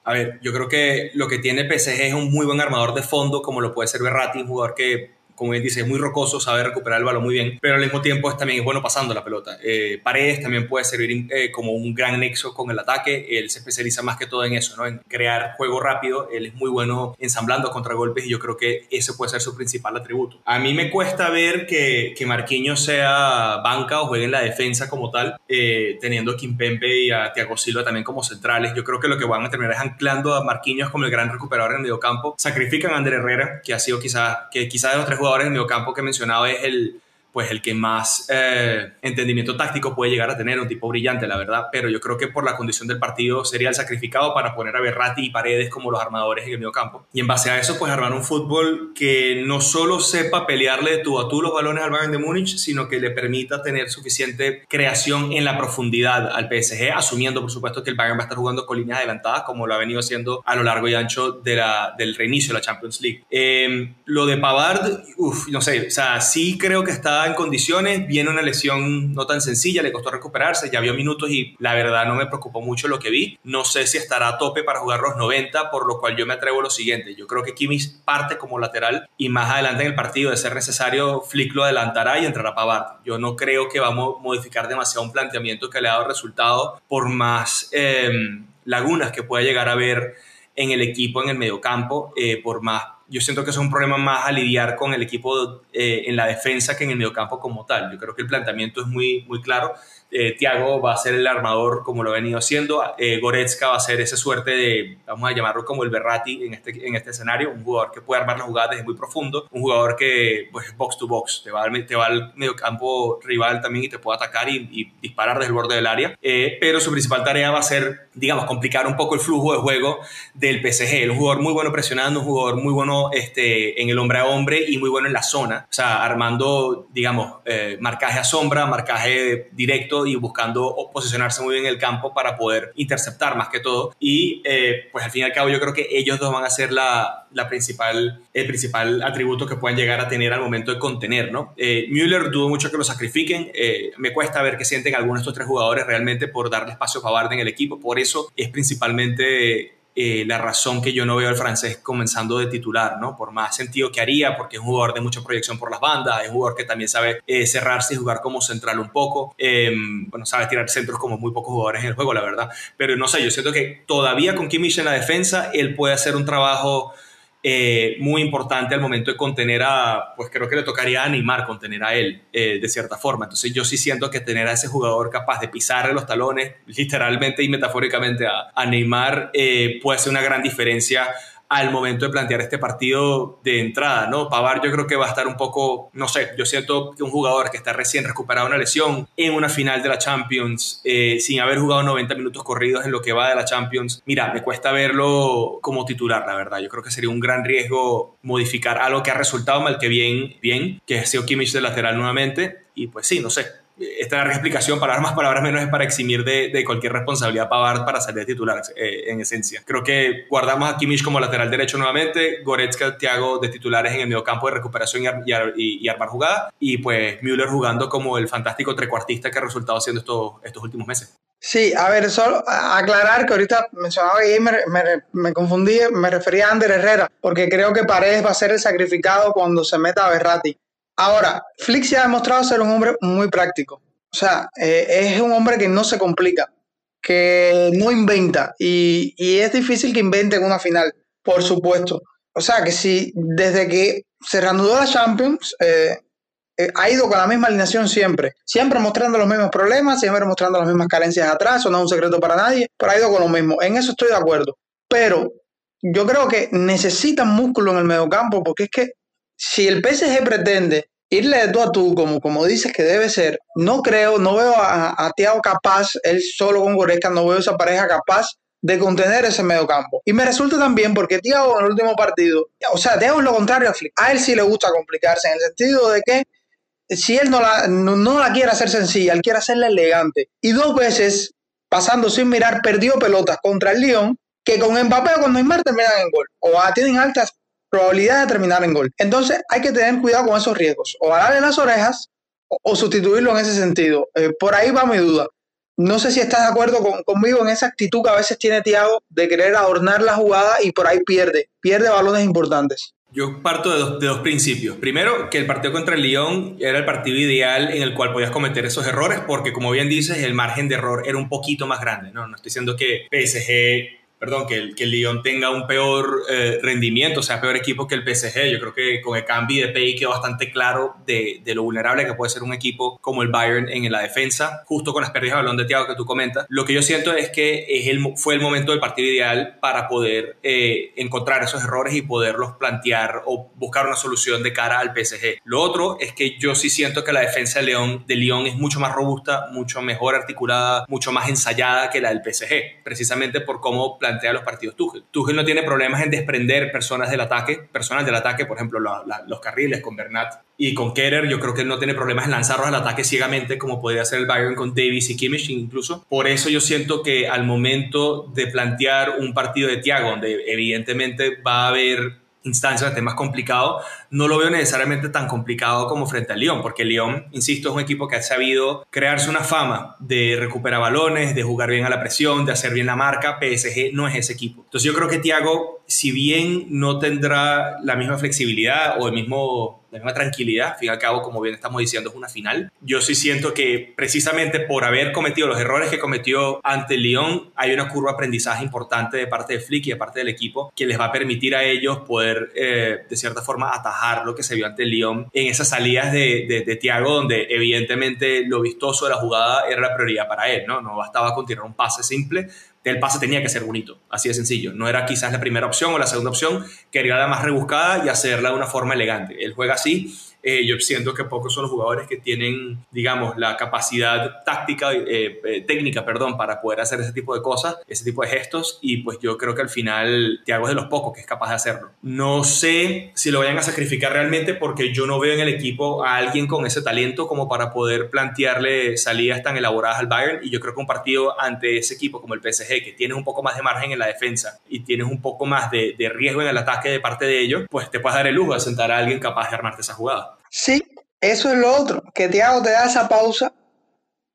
a ver, yo creo que lo que tiene PSG es un muy buen armador de fondo, como lo puede ser Berratti, un jugador que como bien dice, es muy rocoso, sabe recuperar el balón muy bien, pero al mismo tiempo es, también bueno pasando la pelota. Eh, Paredes también puede servir eh, como un gran nexo con el ataque, él se especializa más que todo en eso, ¿no? en crear juego rápido, él es muy bueno ensamblando contragolpes y yo creo que ese puede ser su principal atributo. A mí me cuesta ver que, que Marquinhos sea banca o juegue en la defensa como tal, eh, teniendo a Kimpembe y a Thiago Silva también como centrales. Yo creo que lo que van a terminar es anclando a Marquinhos como el gran recuperador en el mediocampo. Sacrifican a Ander Herrera, que ha sido quizás, que quizás de los tres jugadores jugadores en el campo que he mencionado es el, pues el que más eh, entendimiento táctico puede llegar a tener, un tipo brillante, la verdad, pero yo creo que por la condición del partido sería el sacrificado para poner a Berratti y Paredes como los armadores en el medio campo. Y en base a eso, pues armar un fútbol que no solo sepa pelearle de tú a tú los balones al Bayern de Múnich, sino que le permita tener suficiente creación en la profundidad al PSG, asumiendo, por supuesto, que el Bayern va a estar jugando con líneas adelantadas, como lo ha venido haciendo a lo largo y ancho del reinicio de la Champions League. Eh, lo de Pavard, uff, no sé, o sea, sí creo que está en condiciones, viene una lesión no tan sencilla, le costó recuperarse, ya vio minutos y la verdad no me preocupó mucho lo que vi. No sé si estará a tope para jugar los 90, por lo cual yo me atrevo a lo siguiente. Yo creo que Kimmich parte como lateral y más adelante en el partido, de ser necesario, Flick lo adelantará y entrará Pavard. Yo no creo que vamos a modificar demasiado un planteamiento que le ha dado resultado por más em, lagunas que pueda llegar a haber en el equipo en el mediocampo, eh, por más yo siento que es un problema más a lidiar con el equipo eh, en la defensa que en el mediocampo como tal. Yo creo que el planteamiento es muy, muy claro eh, Tiago va a ser el armador como lo ha venido haciendo. Eh, Goretzka va a ser esa suerte de, vamos a llamarlo como el Berrati en este, en este escenario, un jugador que puede armar las jugadas desde muy profundo, un jugador que pues box to box, te va al, te va al mediocampo rival también y te puede atacar y, disparar desde el borde del área. Eh, pero su principal tarea va a ser, digamos, complicar un poco el flujo de juego del PSG. Un jugador muy bueno presionando, un jugador muy bueno este, en el hombre a hombre y muy bueno en la zona, o sea, armando, digamos, eh, marcaje a sombra, marcaje directo y buscando posicionarse muy bien en el campo para poder interceptar más que todo. Y eh, pues al fin y al cabo yo creo que ellos dos van a ser la, la principal, el principal atributo que pueden llegar a tener al momento de contener, ¿no? Eh, Müller dudo mucho que lo sacrifiquen. Eh, me cuesta ver que sienten algunos de estos tres jugadores realmente por darle espacio a Pavard en el equipo. Por eso es principalmente eh, la razón que yo no veo al francés comenzando de titular, ¿no? Por más sentido que haría, porque es un jugador de mucha proyección por las bandas, es un jugador que también sabe eh, cerrarse y jugar como central un poco, em, bueno, sabe tirar centros como muy pocos jugadores en el juego, la verdad, pero no sé, yo siento que todavía con Kimmich en la defensa, él puede hacer un trabajo eh, muy importante al momento de contener a, pues creo que le tocaría a Neymar contener a él eh, de cierta forma. Entonces yo sí siento que tener a ese jugador capaz de pisarle los talones, literalmente y metafóricamente a, a Neymar, eh, puede ser una gran diferencia al momento de plantear este partido de entrada, ¿no? Pavar yo creo que va a estar un poco, no sé, yo siento que un jugador que está recién recuperado de una lesión en una final de la Champions, eh, sin haber jugado 90 minutos corridos en lo que va de la Champions, mira, me cuesta verlo como titular, la verdad. Yo creo que sería un gran riesgo modificar algo que ha resultado mal que bien, bien, que ha sido Kimmich de lateral nuevamente, y pues sí, no sé, esta larga explicación, palabras más, palabras menos, es para eximir de, cualquier responsabilidad Pavard para salir de titular, eh, en esencia. Creo que guardamos a Kimmich como lateral derecho nuevamente, Goretzka, Thiago de titulares en el medio campo de recuperación y, armar jugada, y pues Müller jugando como el fantástico trecuartista que ha resultado siendo estos, estos últimos meses. Sí, a ver, solo aclarar que ahorita mencionaba que me, me, confundí, me refería a Ander Herrera, porque creo que Paredes va a ser el sacrificado cuando se meta a Berratti. Ahora, Flick se ha demostrado ser un hombre muy práctico. O sea, eh, es un hombre que no se complica, que no inventa. Y, es difícil que invente en una final, por supuesto. O sea, que si desde que se reanudó la Champions, eh, eh, ha ido con la misma alineación siempre. Siempre mostrando los mismos problemas, siempre mostrando las mismas carencias atrás, eso no es un secreto para nadie, pero ha ido con lo mismo. En eso estoy de acuerdo. Pero yo creo que necesitan músculo en el mediocampo, porque es que si el PSG pretende irle de tú a tú, como, como dices que debe ser, no creo, no veo a, a capaz, él solo con Goretzka, no veo esa pareja capaz de contener ese medio campo. Y me resulta también porque Thiago en el último partido, o sea, Thiago es lo contrario a Flick. A él sí le gusta complicarse, en el sentido de que si él no la, no, la quiere hacer sencilla, él quiere hacerla elegante. Y dos veces, pasando sin mirar, perdió pelotas contra el Lyon, que con Mbappé o con Neymar terminan en gol. O tienen altas probabilidad de terminar en gol. Entonces hay que tener cuidado con esos riesgos. O darle las orejas o, sustituirlo en ese sentido. Eh, por ahí va mi duda. No sé si estás de acuerdo conmigo en esa actitud que a veces tiene Thiago de querer adornar la jugada y por ahí pierde, pierde balones importantes. Yo parto de dos, de dos, principios. Primero, que el partido contra el Lyon era el partido ideal en el cual podías cometer esos errores, porque como bien dices, el margen de error era un poquito más grande. No, no estoy diciendo que PSG perdón, que el, que el Lyon tenga un peor eh, rendimiento, o sea, peor equipo que el PSG. Yo creo que con el cambio de Pay quedó bastante claro de, de, lo vulnerable que puede ser un equipo como el Bayern en la defensa, justo con las pérdidas de balón de Thiago que tú comentas. Lo que yo siento es que es el, fue el momento del partido ideal para poder eh, encontrar esos errores y poderlos plantear o buscar una solución de cara al PSG. Lo otro es que yo sí siento que la defensa de León, de Lyon es mucho más robusta, mucho mejor articulada, mucho más ensayada que la del PSG, precisamente por cómo plantea los partidos Tuchel. Tuchel no tiene problemas en desprender personas del ataque, personas del ataque, por ejemplo, los carriles con Bernat y con Kerer. Yo creo que no tiene problemas en lanzarlos al ataque ciegamente, como podría hacer el Bayern con Davis y Kimmich incluso. Por eso yo siento que al momento de plantear un partido de Thiago, donde evidentemente va a haber instancias de más complicado, no lo veo necesariamente tan complicado como frente al Lyon, porque Lyon, insisto, es un equipo que ha sabido crearse una fama de recuperar balones, de jugar bien a la presión, de hacer bien la marca. PSG no es ese equipo. Entonces yo creo que Thiago, si bien no tendrá la misma flexibilidad o el mismo la misma tranquilidad. Fin y al cabo, como bien estamos diciendo, es una final. Yo sí siento que precisamente por haber cometido los errores que cometió ante Lyon, hay una curva aprendizaje importante de parte de Flick y de parte del equipo que les va a permitir a ellos poder, eh, de cierta forma, atajar lo que se vio ante Lyon en esas salidas de, de, de Thiago, donde evidentemente lo vistoso de la jugada era la prioridad para él, ¿no? No bastaba con tirar un pase simple, el pase tenía que ser bonito, así de sencillo. No era quizás la primera opción o la segunda opción, quería la más rebuscada y hacerla de una forma elegante. Él juega así eh, yo siento que pocos son los jugadores que tienen, digamos, la capacidad táctica, eh, eh, técnica, perdón, para poder hacer ese tipo de cosas, ese tipo de gestos, y pues yo creo que al final Thiago es de los pocos que es capaz de hacerlo. No sé si lo vayan a sacrificar realmente porque yo no veo en el equipo a alguien con ese talento como para poder plantearle salidas tan elaboradas al Bayern, y yo creo que un partido ante ese equipo como el PSG, que tiene un poco más de margen en la defensa y tienes un poco más de, de riesgo en el ataque de parte de ellos, pues te puedes dar el lujo de sentar a alguien capaz de armarte esa jugada. Sí, eso es lo otro, que Thiago te da esa pausa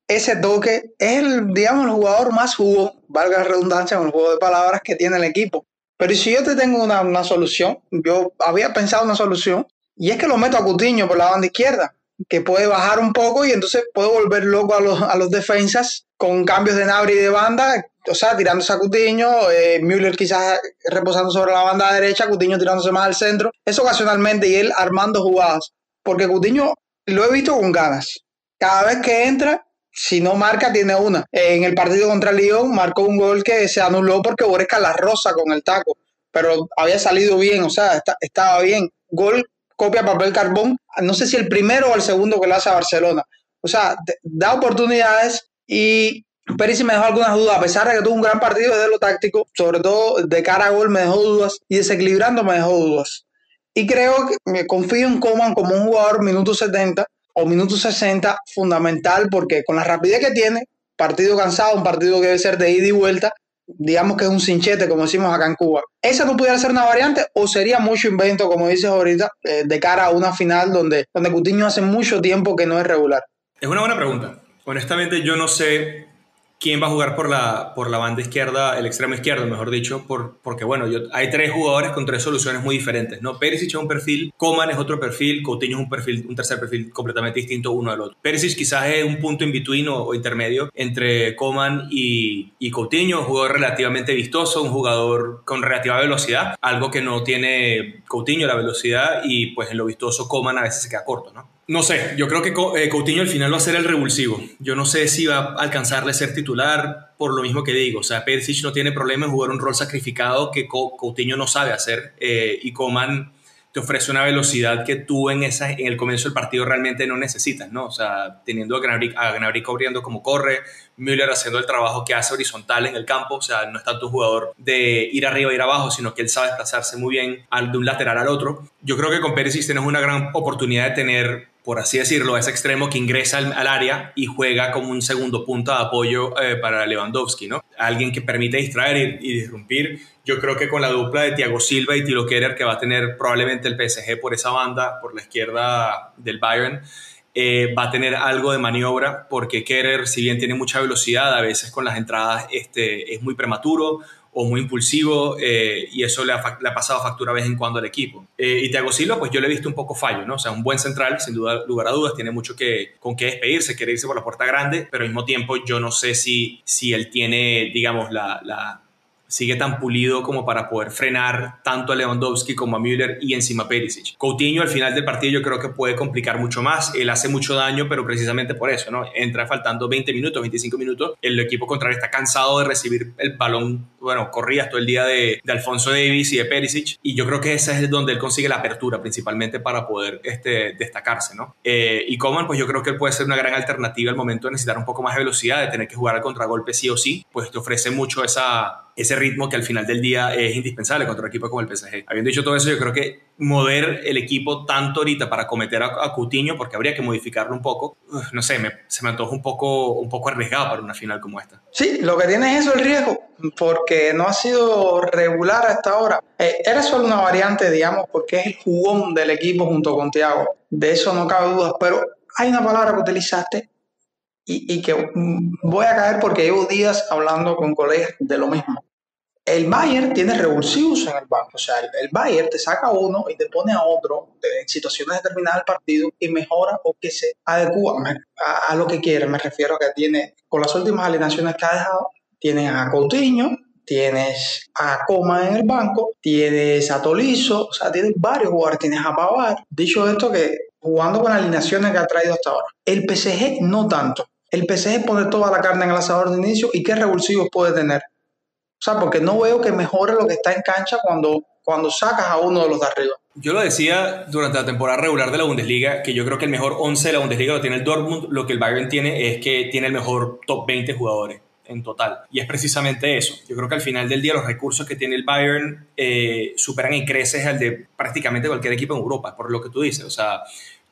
ese toque. Es el, digamos, el jugador más jugón, valga la redundancia, en el juego de palabras que tiene el equipo. Pero si yo te tengo una, una solución, yo había pensado una solución, y es que lo meto a Cutiño por la banda izquierda, que puede bajar un poco y entonces puedo volver loco a los, a los defensas con cambios de Nabri y de banda, o sea, tirándose a Cutiño, eh, Müller quizás reposando sobre la banda derecha, Cutiño tirándose más al centro, eso ocasionalmente y él armando jugadas, porque Cutiño lo he visto con ganas. Cada vez que entra, si no marca, tiene una. En el partido contra Lyon marcó un gol que se anuló porque Boresca la rosa con el taco, pero había salido bien, o sea, estaba bien. Gol, copia papel carbón, no sé si el primero o el segundo que le hace a Barcelona. O sea, da oportunidades y Perisic me dejó algunas dudas, a pesar de que tuvo un gran partido desde lo táctico, sobre todo de cara a gol me dejó dudas y desequilibrando me dejó dudas. Y creo que me confío en Coman como un jugador minuto 70 o minuto 60 fundamental porque con la rapidez que tiene, partido cansado, un partido que debe ser de ida y vuelta, digamos que es un cinchete, como decimos acá en Cuba. ¿Esa no pudiera ser una variante o sería mucho invento, como dices ahorita, eh, de cara a una final donde, donde Coutinho hace mucho tiempo que no es regular? Es una buena pregunta. Honestamente, yo no sé quién va a jugar por la, por la banda izquierda, el extremo izquierdo, mejor dicho, por, porque bueno, yo, hay tres jugadores con tres soluciones muy diferentes, ¿no? Perisic es un perfil, Coman es otro perfil, Coutinho es un perfil, un tercer perfil completamente distinto uno al otro. Perisic quizás es un punto in between o, intermedio entre Coman y, y Coutinho, un jugador relativamente vistoso, un jugador con relativa velocidad, algo que no tiene Coutinho, la velocidad, y pues en lo vistoso Coman a veces se queda corto, ¿no? No sé, yo creo que eh, Coutinho al final va a ser el revulsivo. Yo no sé si va a alcanzarle ser titular por lo mismo que digo. O sea, Perisic no tiene problema en jugar un rol sacrificado que Coutinho no sabe hacer. Eh, y Coman te ofrece una velocidad que tú en, esa, en el comienzo del partido realmente no necesitas, ¿no? O sea, teniendo a Gnabry, a corriendo como corre, Müller haciendo el trabajo que hace horizontal en el campo, o sea, no es tanto un jugador de ir arriba, ir abajo, sino que él sabe desplazarse muy bien de un lateral al otro. Yo creo que con Perisic tienes una gran oportunidad de tener por así decirlo, ese extremo que ingresa al, área y juega como un segundo punto de apoyo eh, para Lewandowski, ¿no? Alguien que permite distraer y, disrumpir. Yo creo que con la dupla de Thiago Silva y Tilo Kerer que va a tener probablemente el PSG por esa banda, por la izquierda del Bayern, eh, va a tener algo de maniobra porque Kerer, si bien tiene mucha velocidad, a veces con las entradas este, es muy prematuro o muy impulsivo eh, y eso le ha, pasado factura vez en cuando al equipo. Eh, y Thiago Silva, pues yo le he visto un poco fallo, ¿no? O sea, un buen central, sin duda, lugar a dudas, tiene mucho que, con qué despedirse, quiere irse por la puerta grande, pero al mismo tiempo yo no sé si, si él tiene, digamos, la, la sigue tan pulido como para poder frenar tanto a Lewandowski como a Müller y encima Perisic. Coutinho al final del partido yo creo que puede complicar mucho más, él hace mucho daño, pero precisamente por eso, ¿no? Entra faltando 20 minutos, 25 minutos, el equipo contrario está cansado de recibir el balón, bueno, corridas todo el día de, Alfonso Davis y de Perisic, y yo creo que ese es donde él consigue la apertura principalmente para poder este, destacarse, ¿no? Eh, y Coman, pues yo creo que él puede ser una gran alternativa al momento de necesitar un poco más de velocidad, de tener que jugar al contragolpe sí o sí, pues te ofrece mucho esa ese ritmo que al final del día es indispensable contra un equipo como el PSG. Habiendo dicho todo eso, yo creo que mover el equipo tanto ahorita para cometer a, a Coutinho, porque habría que modificarlo un poco, no sé, se me antoja un poco, un poco arriesgado para una final como esta. Sí, lo que tiene es eso el riesgo, porque no ha sido regular hasta ahora. Eh, era solo una variante, digamos, porque es el jugón del equipo junto con Thiago. De eso no cabe duda, pero hay una palabra que utilizaste y, que voy a caer porque llevo días hablando con colegas de lo mismo. El Bayern tiene revulsivos en el banco, o sea, el, Bayern te saca uno y te pone a otro en situaciones determinadas del partido y mejora o que se adecua a, lo que quiere. Me refiero a que tiene, con las últimas alineaciones que ha dejado, tienes a Coutinho, tienes a Coma en el banco, tienes a Tolizo, o sea, tienes varios jugadores, tienes a Pavar. Dicho esto, que jugando con alineaciones que ha traído hasta ahora. El PSG no tanto el PSG pone toda la carne en el asador de inicio y qué revulsivos puede tener. Sea, porque no veo que mejore lo que está en cancha cuando, cuando sacas a uno de los de arriba. Yo lo decía durante la temporada regular de la Bundesliga, que yo creo que el mejor 11 de la Bundesliga lo tiene el Dortmund, lo que el Bayern tiene es que tiene el mejor top 20 jugadores en total. Y es precisamente eso. Yo creo que al final del día los recursos que tiene el Bayern eh, superan y crecen al de prácticamente cualquier equipo en Europa, por lo que tú dices. O sea,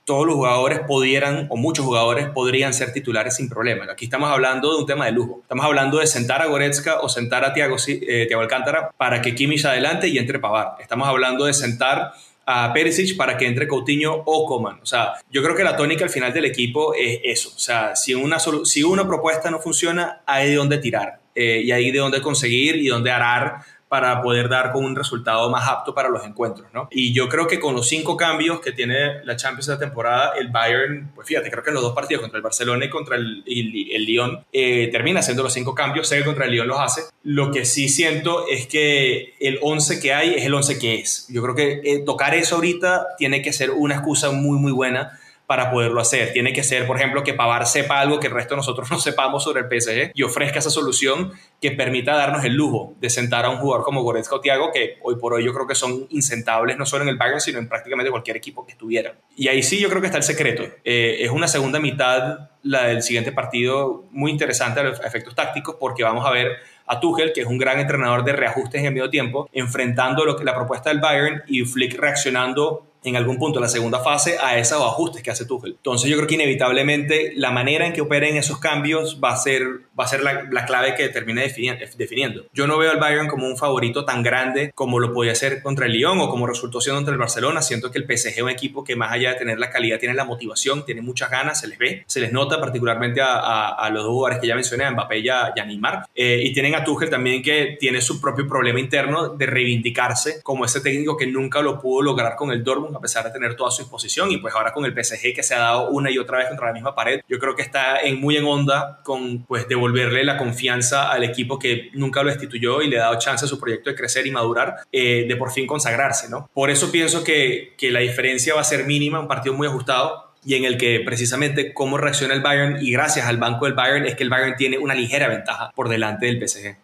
todos los jugadores pudieran, o muchos jugadores podrían ser titulares sin problema. Aquí estamos hablando de un tema de lujo. Estamos hablando de sentar a Goretzka o sentar a Thiago, eh, Alcántara para que Kimmich adelante y entre Pavar. Estamos hablando de sentar a Perisic para que entre Coutinho o Coman. O sea, yo creo que la tónica al final del equipo es eso. O sea, si una, si una propuesta no funciona, hay de dónde tirar eh, y hay de dónde conseguir y dónde arar para poder dar con un resultado más apto para los encuentros, ¿no? Y yo creo que con los cinco cambios que tiene la Champions de temporada, el Bayern, pues fíjate, creo que en los dos partidos contra el Barcelona y contra el, el, Lyon, eh, termina haciendo los cinco cambios, sé contra el Lyon los hace. Lo que sí siento es que el 11 que hay es el 11 que es. Yo creo que eh, tocar eso ahorita tiene que ser una excusa muy, muy buena para poderlo hacer. Tiene que ser, por ejemplo, que Pavar sepa algo que el resto de nosotros no sepamos sobre el PSG y ofrezca esa solución que permita darnos el lujo de sentar a un jugador como Goretzka o Thiago, que hoy por hoy yo creo que son insentables no solo en el Bayern, sino en prácticamente cualquier equipo que estuviera. Y ahí sí yo creo que está el secreto. Eh, es una segunda mitad, la del siguiente partido, muy interesante a los efectos tácticos, porque vamos a ver a Tuchel, que es un gran entrenador de reajustes en el medio tiempo, enfrentando lo que, la propuesta del Bayern y Flick reaccionando en algún punto la segunda fase a esos ajustes que hace Tuchel. Entonces yo creo que inevitablemente la manera en que operen esos cambios va a ser, va a ser la, clave que termine definiendo. Yo no veo al Bayern como un favorito tan grande como lo podía ser contra el Lyon o como resultó siendo contra el Barcelona. Siento que el PSG es un equipo que más allá de tener la calidad tiene la motivación, tiene muchas ganas, se les ve, se les nota particularmente a, los dos jugadores que ya mencioné, a Mbappé y a, Neymar. Eh, y tienen a Tuchel también que tiene su propio problema interno de reivindicarse como ese técnico que nunca lo pudo lograr con el Dortmund a pesar de tener toda su exposición y pues ahora con el PSG que se ha dado una y otra vez contra la misma pared, yo creo que está muy en onda con pues devolverle la confianza al equipo que nunca lo destituyó y le ha dado chance a su proyecto de crecer y madurar, eh, de por fin consagrarse, ¿no? Por eso pienso que, que la diferencia va a ser mínima, un partido muy ajustado, y en el que precisamente cómo reacciona el Bayern y gracias al banco del Bayern es que el Bayern tiene una ligera ventaja por delante del PSG.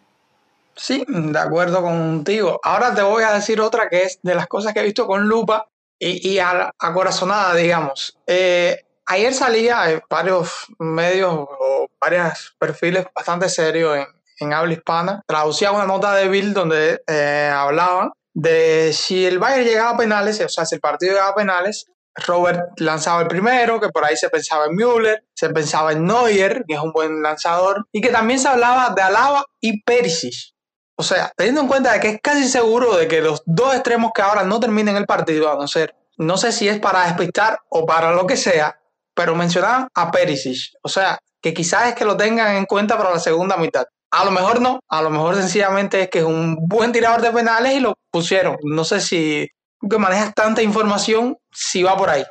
Sí, de acuerdo contigo. Ahora te voy a decir otra que es de las cosas que he visto con lupa y, y a, corazonada, digamos. Eh, ayer salía varios medios o varios perfiles bastante serios en, en habla hispana. Traducía una nota de Bill donde eh, hablaban de si el Bayern llegaba a penales, o sea, si el partido llegaba a penales, Robert lanzaba el primero, que por ahí se pensaba en Müller, se pensaba en Neuer, que es un buen lanzador, y que también se hablaba de Alaba y Perisic. O sea, teniendo en cuenta que es casi seguro de que los dos extremos que ahora no terminen el partido, a no ser, no sé si es para despistar o para lo que sea, pero mencionaban a Perisic. O sea, que quizás es que lo tengan en cuenta para la segunda mitad. A lo mejor no, a lo mejor sencillamente es que es un buen tirador de penales y lo pusieron. No sé si que manejas tanta información, si va por ahí.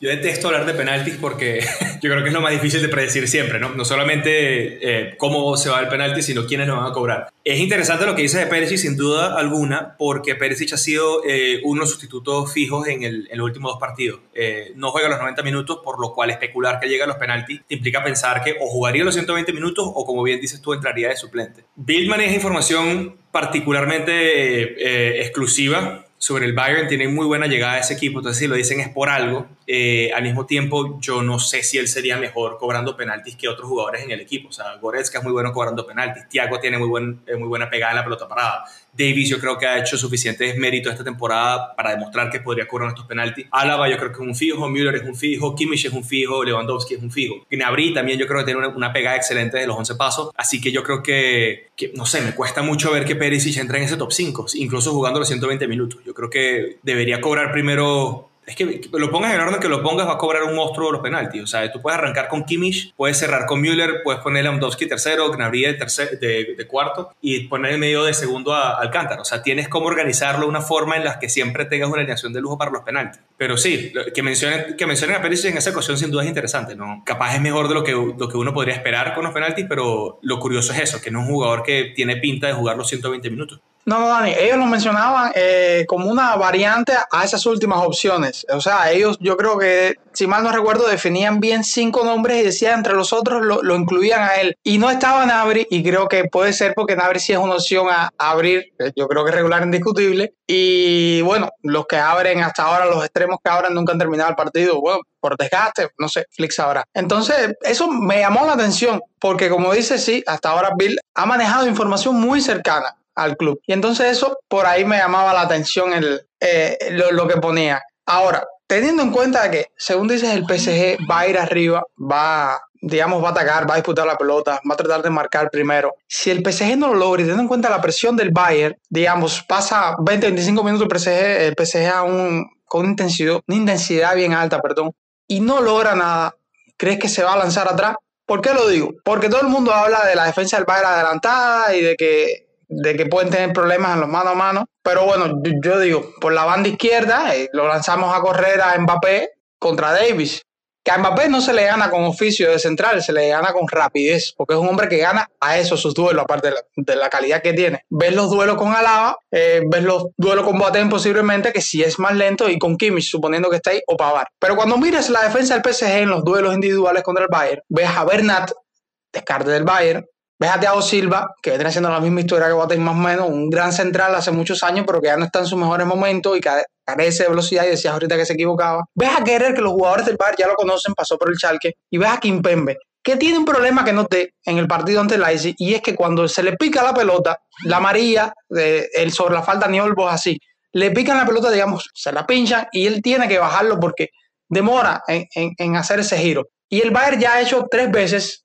Yo detesto hablar de penaltis porque yo creo que es lo más difícil de predecir siempre, ¿no? No solamente eh, cómo se va el penalti, sino quiénes lo van a cobrar. Es interesante lo que dice de Perisic, sin duda alguna, porque Perisic ha sido eh, uno de los sustitutos fijos en, el, en los últimos dos partidos. Eh, no juega los 90 minutos, por lo cual especular que llega a los penaltis implica pensar que o jugaría los 120 minutos o, como bien dices tú, entraría de suplente. Bill maneja información particularmente exclusiva sobre el Bayern tiene muy buena llegada a ese equipo, entonces si lo dicen es por algo. Eh, al mismo tiempo, yo no sé si él sería mejor cobrando penaltis que otros jugadores en el equipo. O sea, Goretzka es muy bueno cobrando penaltis, Thiago tiene muy, buen, eh, muy buena pegada en la pelota parada. Davis yo creo que ha hecho suficientes méritos esta temporada para demostrar que podría cobrar estos penaltis. Álava yo creo que es un fijo, Müller es un fijo, Kimmich es un fijo, Lewandowski es un fijo. Gnabry también yo creo que tiene una, pegada excelente de los 11 pasos, así que yo creo que, que, no sé, me cuesta mucho ver que Perisic entra en ese top 5, incluso jugando los 120 minutos. Yo creo que debería cobrar primero es que lo pongas en orden que lo pongas, va a cobrar un monstruo los penaltis. O sea, tú puedes arrancar con Kimmich, puedes cerrar con Müller, puedes poner a Lewandowski tercero, Gnabry de, de, cuarto y poner en medio de segundo a Alcántara. O sea, tienes cómo organizarlo una forma en la que siempre tengas una alineación de lujo para los penaltis. Pero sí, que mencionen, que mencionen a Pérez en esa ecuación sin duda es interesante, ¿no? Capaz es mejor de lo que, lo que uno podría esperar con los penaltis, pero lo curioso es eso, que no es un jugador que tiene pinta de jugar los 120 minutos. No, no, Dani, ellos lo mencionaban eh, como una variante a esas últimas opciones. O sea, ellos, yo creo que, si mal no recuerdo, definían bien cinco nombres y decían entre los otros lo, incluían a él. Y no estaba Nabri, y creo que puede ser porque Nabri sí es una opción a, abrir, yo creo que es regular indiscutible. Y bueno, los que abren hasta ahora, los extremos que abren nunca han terminado el partido, bueno, por desgaste, no sé, Flix ahora. Entonces, eso me llamó la atención, porque como dice, sí, hasta ahora Bill ha manejado información muy cercana al club. Y entonces eso por ahí me llamaba la atención el, eh, lo, que ponía. Ahora, teniendo en cuenta que, según dices, el PSG va a ir arriba, va, digamos, va a atacar, va a disputar la pelota, va a tratar de marcar primero. Si el PSG no lo logra y teniendo en cuenta la presión del Bayern, digamos, pasa 20-25 minutos el PSG, el PSG a un con intensidad, una intensidad bien alta, perdón, y no logra nada, ¿crees que se va a lanzar atrás? ¿Por qué lo digo? Porque todo el mundo habla de la defensa del Bayern adelantada y de que, de que pueden tener problemas en los mano a mano. Pero bueno, yo, digo, por la banda izquierda eh, lo lanzamos a correr a Mbappé contra Davis que a Mbappé no se le gana con oficio de central, se le gana con rapidez, porque es un hombre que gana a eso sus duelos, aparte de la, calidad que tiene. Ves los duelos con Alaba, eh, ves los duelos con Boateng posiblemente, que si es más lento, y con Kimmich, suponiendo que está ahí, o Pavar. Pero cuando miras la defensa del PSG en los duelos individuales contra el Bayern, ves a Bernat, descarte del Bayern, Ves a Thiago Silva, que viene haciendo la misma historia que Boateng más o menos, un gran central hace muchos años, pero que ya no está en sus mejores momentos y carece de velocidad y decías ahorita que se equivocaba. Ves a Querer, que los jugadores del Bayern ya lo conocen, pasó por el Chalque, y ves a Kimpembe, que tiene un problema que noté en el partido ante el Leipzig, y es que cuando se le pica la pelota, la María, el sobre la falta ni Olvos así, le pican la pelota, digamos, se la pinchan y él tiene que bajarlo porque demora en, en hacer ese giro. Y el Bayern ya ha hecho tres veces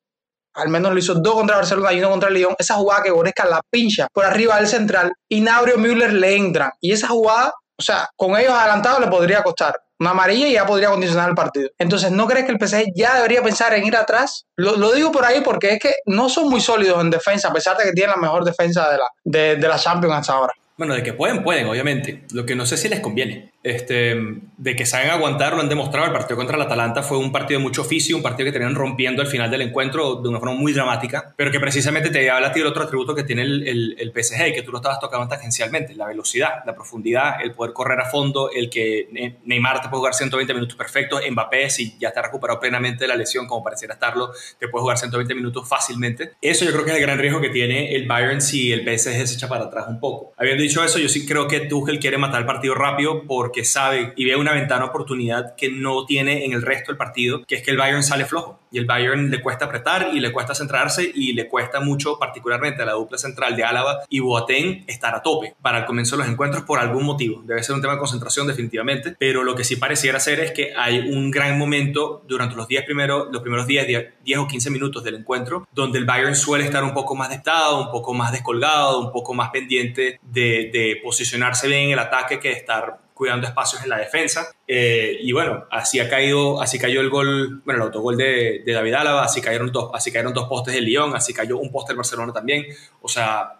al menos lo hizo dos contra Barcelona y uno contra Lyon, esa jugada que Goretzka la pincha por arriba del central y Nabrio Müller le entra. Y esa jugada, o sea, con ellos adelantados le podría costar una amarilla y ya podría condicionar el partido. Entonces, ¿no crees que el PSG ya debería pensar en ir atrás? Lo, digo por ahí porque es que no son muy sólidos en defensa, a pesar de que tienen la mejor defensa de la, de la Champions hasta ahora. Bueno, de que pueden, pueden, obviamente. Lo que no sé si les conviene. Este, de que saben aguantar, lo han demostrado. El partido contra el Atalanta fue un partido de mucho oficio, un partido que tenían rompiendo al final del encuentro de una forma muy dramática, pero que precisamente te habla a ti del otro atributo que tiene el, el, PSG y que tú lo estabas tocando tangencialmente: la velocidad, la profundidad, el poder correr a fondo, el que Neymar te puede jugar 120 minutos perfectos, Mbappé, si ya está recuperado plenamente de la lesión, como pareciera estarlo, te puede jugar 120 minutos fácilmente. Eso yo creo que es el gran riesgo que tiene el Bayern si el PSG se echa para atrás un poco. Habiendo dicho eso, yo sí creo que Tuchel quiere matar el partido rápido por que sabe y ve una ventana de oportunidad que no tiene en el resto del partido, que es que el Bayern sale flojo y el Bayern le cuesta apretar y le cuesta centrarse y le cuesta mucho, particularmente a la dupla central de Álava y Boateng, estar a tope para el comienzo de los encuentros por algún motivo. Debe ser un tema de concentración definitivamente, pero lo que sí pareciera ser es que hay un gran momento durante los 10 primeros, los primeros 10, 10 o 15 minutos del encuentro donde el Bayern suele estar un poco más destado, un poco más descolgado, un poco más pendiente de, de posicionarse bien en el ataque que estar cuidando espacios en la defensa. Eh, y bueno, así ha caído, así cayó el gol, bueno, el autogol de, David Álava, así cayeron, dos, así cayeron dos postes del Lyon, así cayó un poste del Barcelona también. O sea,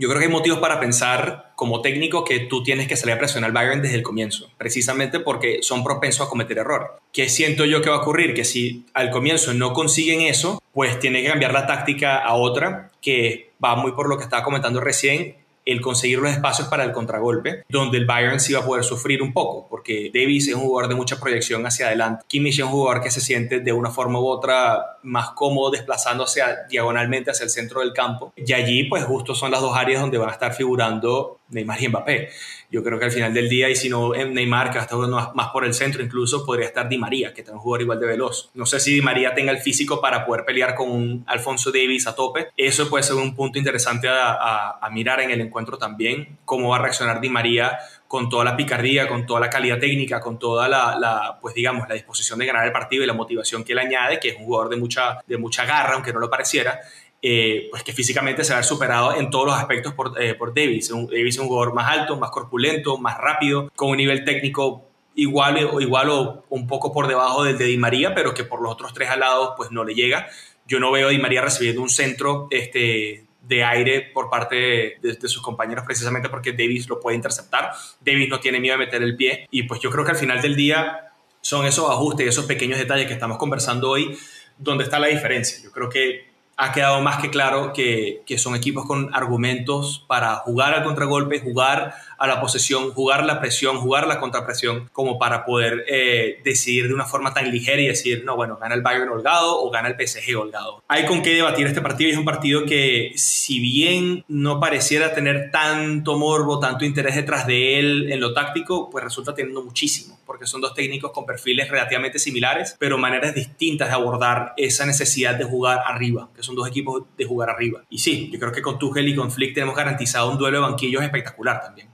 yo creo que hay motivos para pensar como técnico que tú tienes que salir a presionar al Bayern desde el comienzo, precisamente porque son propensos a cometer errores. ¿Qué siento yo que va a ocurrir? Que si al comienzo no consiguen eso, pues tiene que cambiar la táctica a otra que va muy por lo que estaba comentando recién, el conseguir los espacios para el contragolpe, donde el Bayern sí va a poder sufrir un poco, porque Davis es un jugador de mucha proyección hacia adelante. Kimmich es un jugador que se siente de una forma u otra más cómodo desplazándose diagonalmente hacia el centro del campo. Y allí, pues justo son las dos áreas donde van a estar figurando Neymar y Mbappé. Yo creo que al final del día, y si no Neymar, que estar jugando más, por el centro, incluso podría estar Di María, que es un jugador igual de veloz. No sé si Di María tenga el físico para poder pelear con un Alfonso Davis a tope. Eso puede ser un punto interesante a, a mirar en el encuentro también, cómo va a reaccionar Di María con toda la picardía, con toda la calidad técnica, con toda la, pues digamos, la disposición de ganar el partido y la motivación que él añade, que es un jugador de mucha, de mucha garra, aunque no lo pareciera, eh, pues que físicamente se va a ver superado en todos los aspectos por, eh, por Davis. Davis es un jugador más alto, más corpulento, más rápido, con un nivel técnico igual o, igual o un poco por debajo del de Di María, pero que por los otros tres alados pues no le llega. Yo no veo a Di María recibiendo un centro este, de aire por parte de, sus compañeros precisamente porque Davis lo puede interceptar. Davis no tiene miedo de meter el pie y pues yo creo que al final del día son esos ajustes, esos pequeños detalles que estamos conversando hoy donde está la diferencia. Yo creo que ha quedado más que claro que, son equipos con argumentos para jugar al contragolpe, jugar a la posesión, jugar la presión, jugar la contrapresión, como para poder eh, decidir de una forma tan ligera y decir, no, bueno, gana el Bayern holgado o gana el PSG holgado. Hay con qué debatir este partido y es un partido que, si bien no pareciera tener tanto morbo, tanto interés detrás de él en lo táctico, pues resulta teniendo muchísimo, porque son dos técnicos con perfiles relativamente similares, pero maneras distintas de abordar esa necesidad de jugar arriba, que son dos equipos de jugar arriba. Y sí, yo creo que con Tuchel y con Flick tenemos garantizado un duelo de banquillos espectacular también.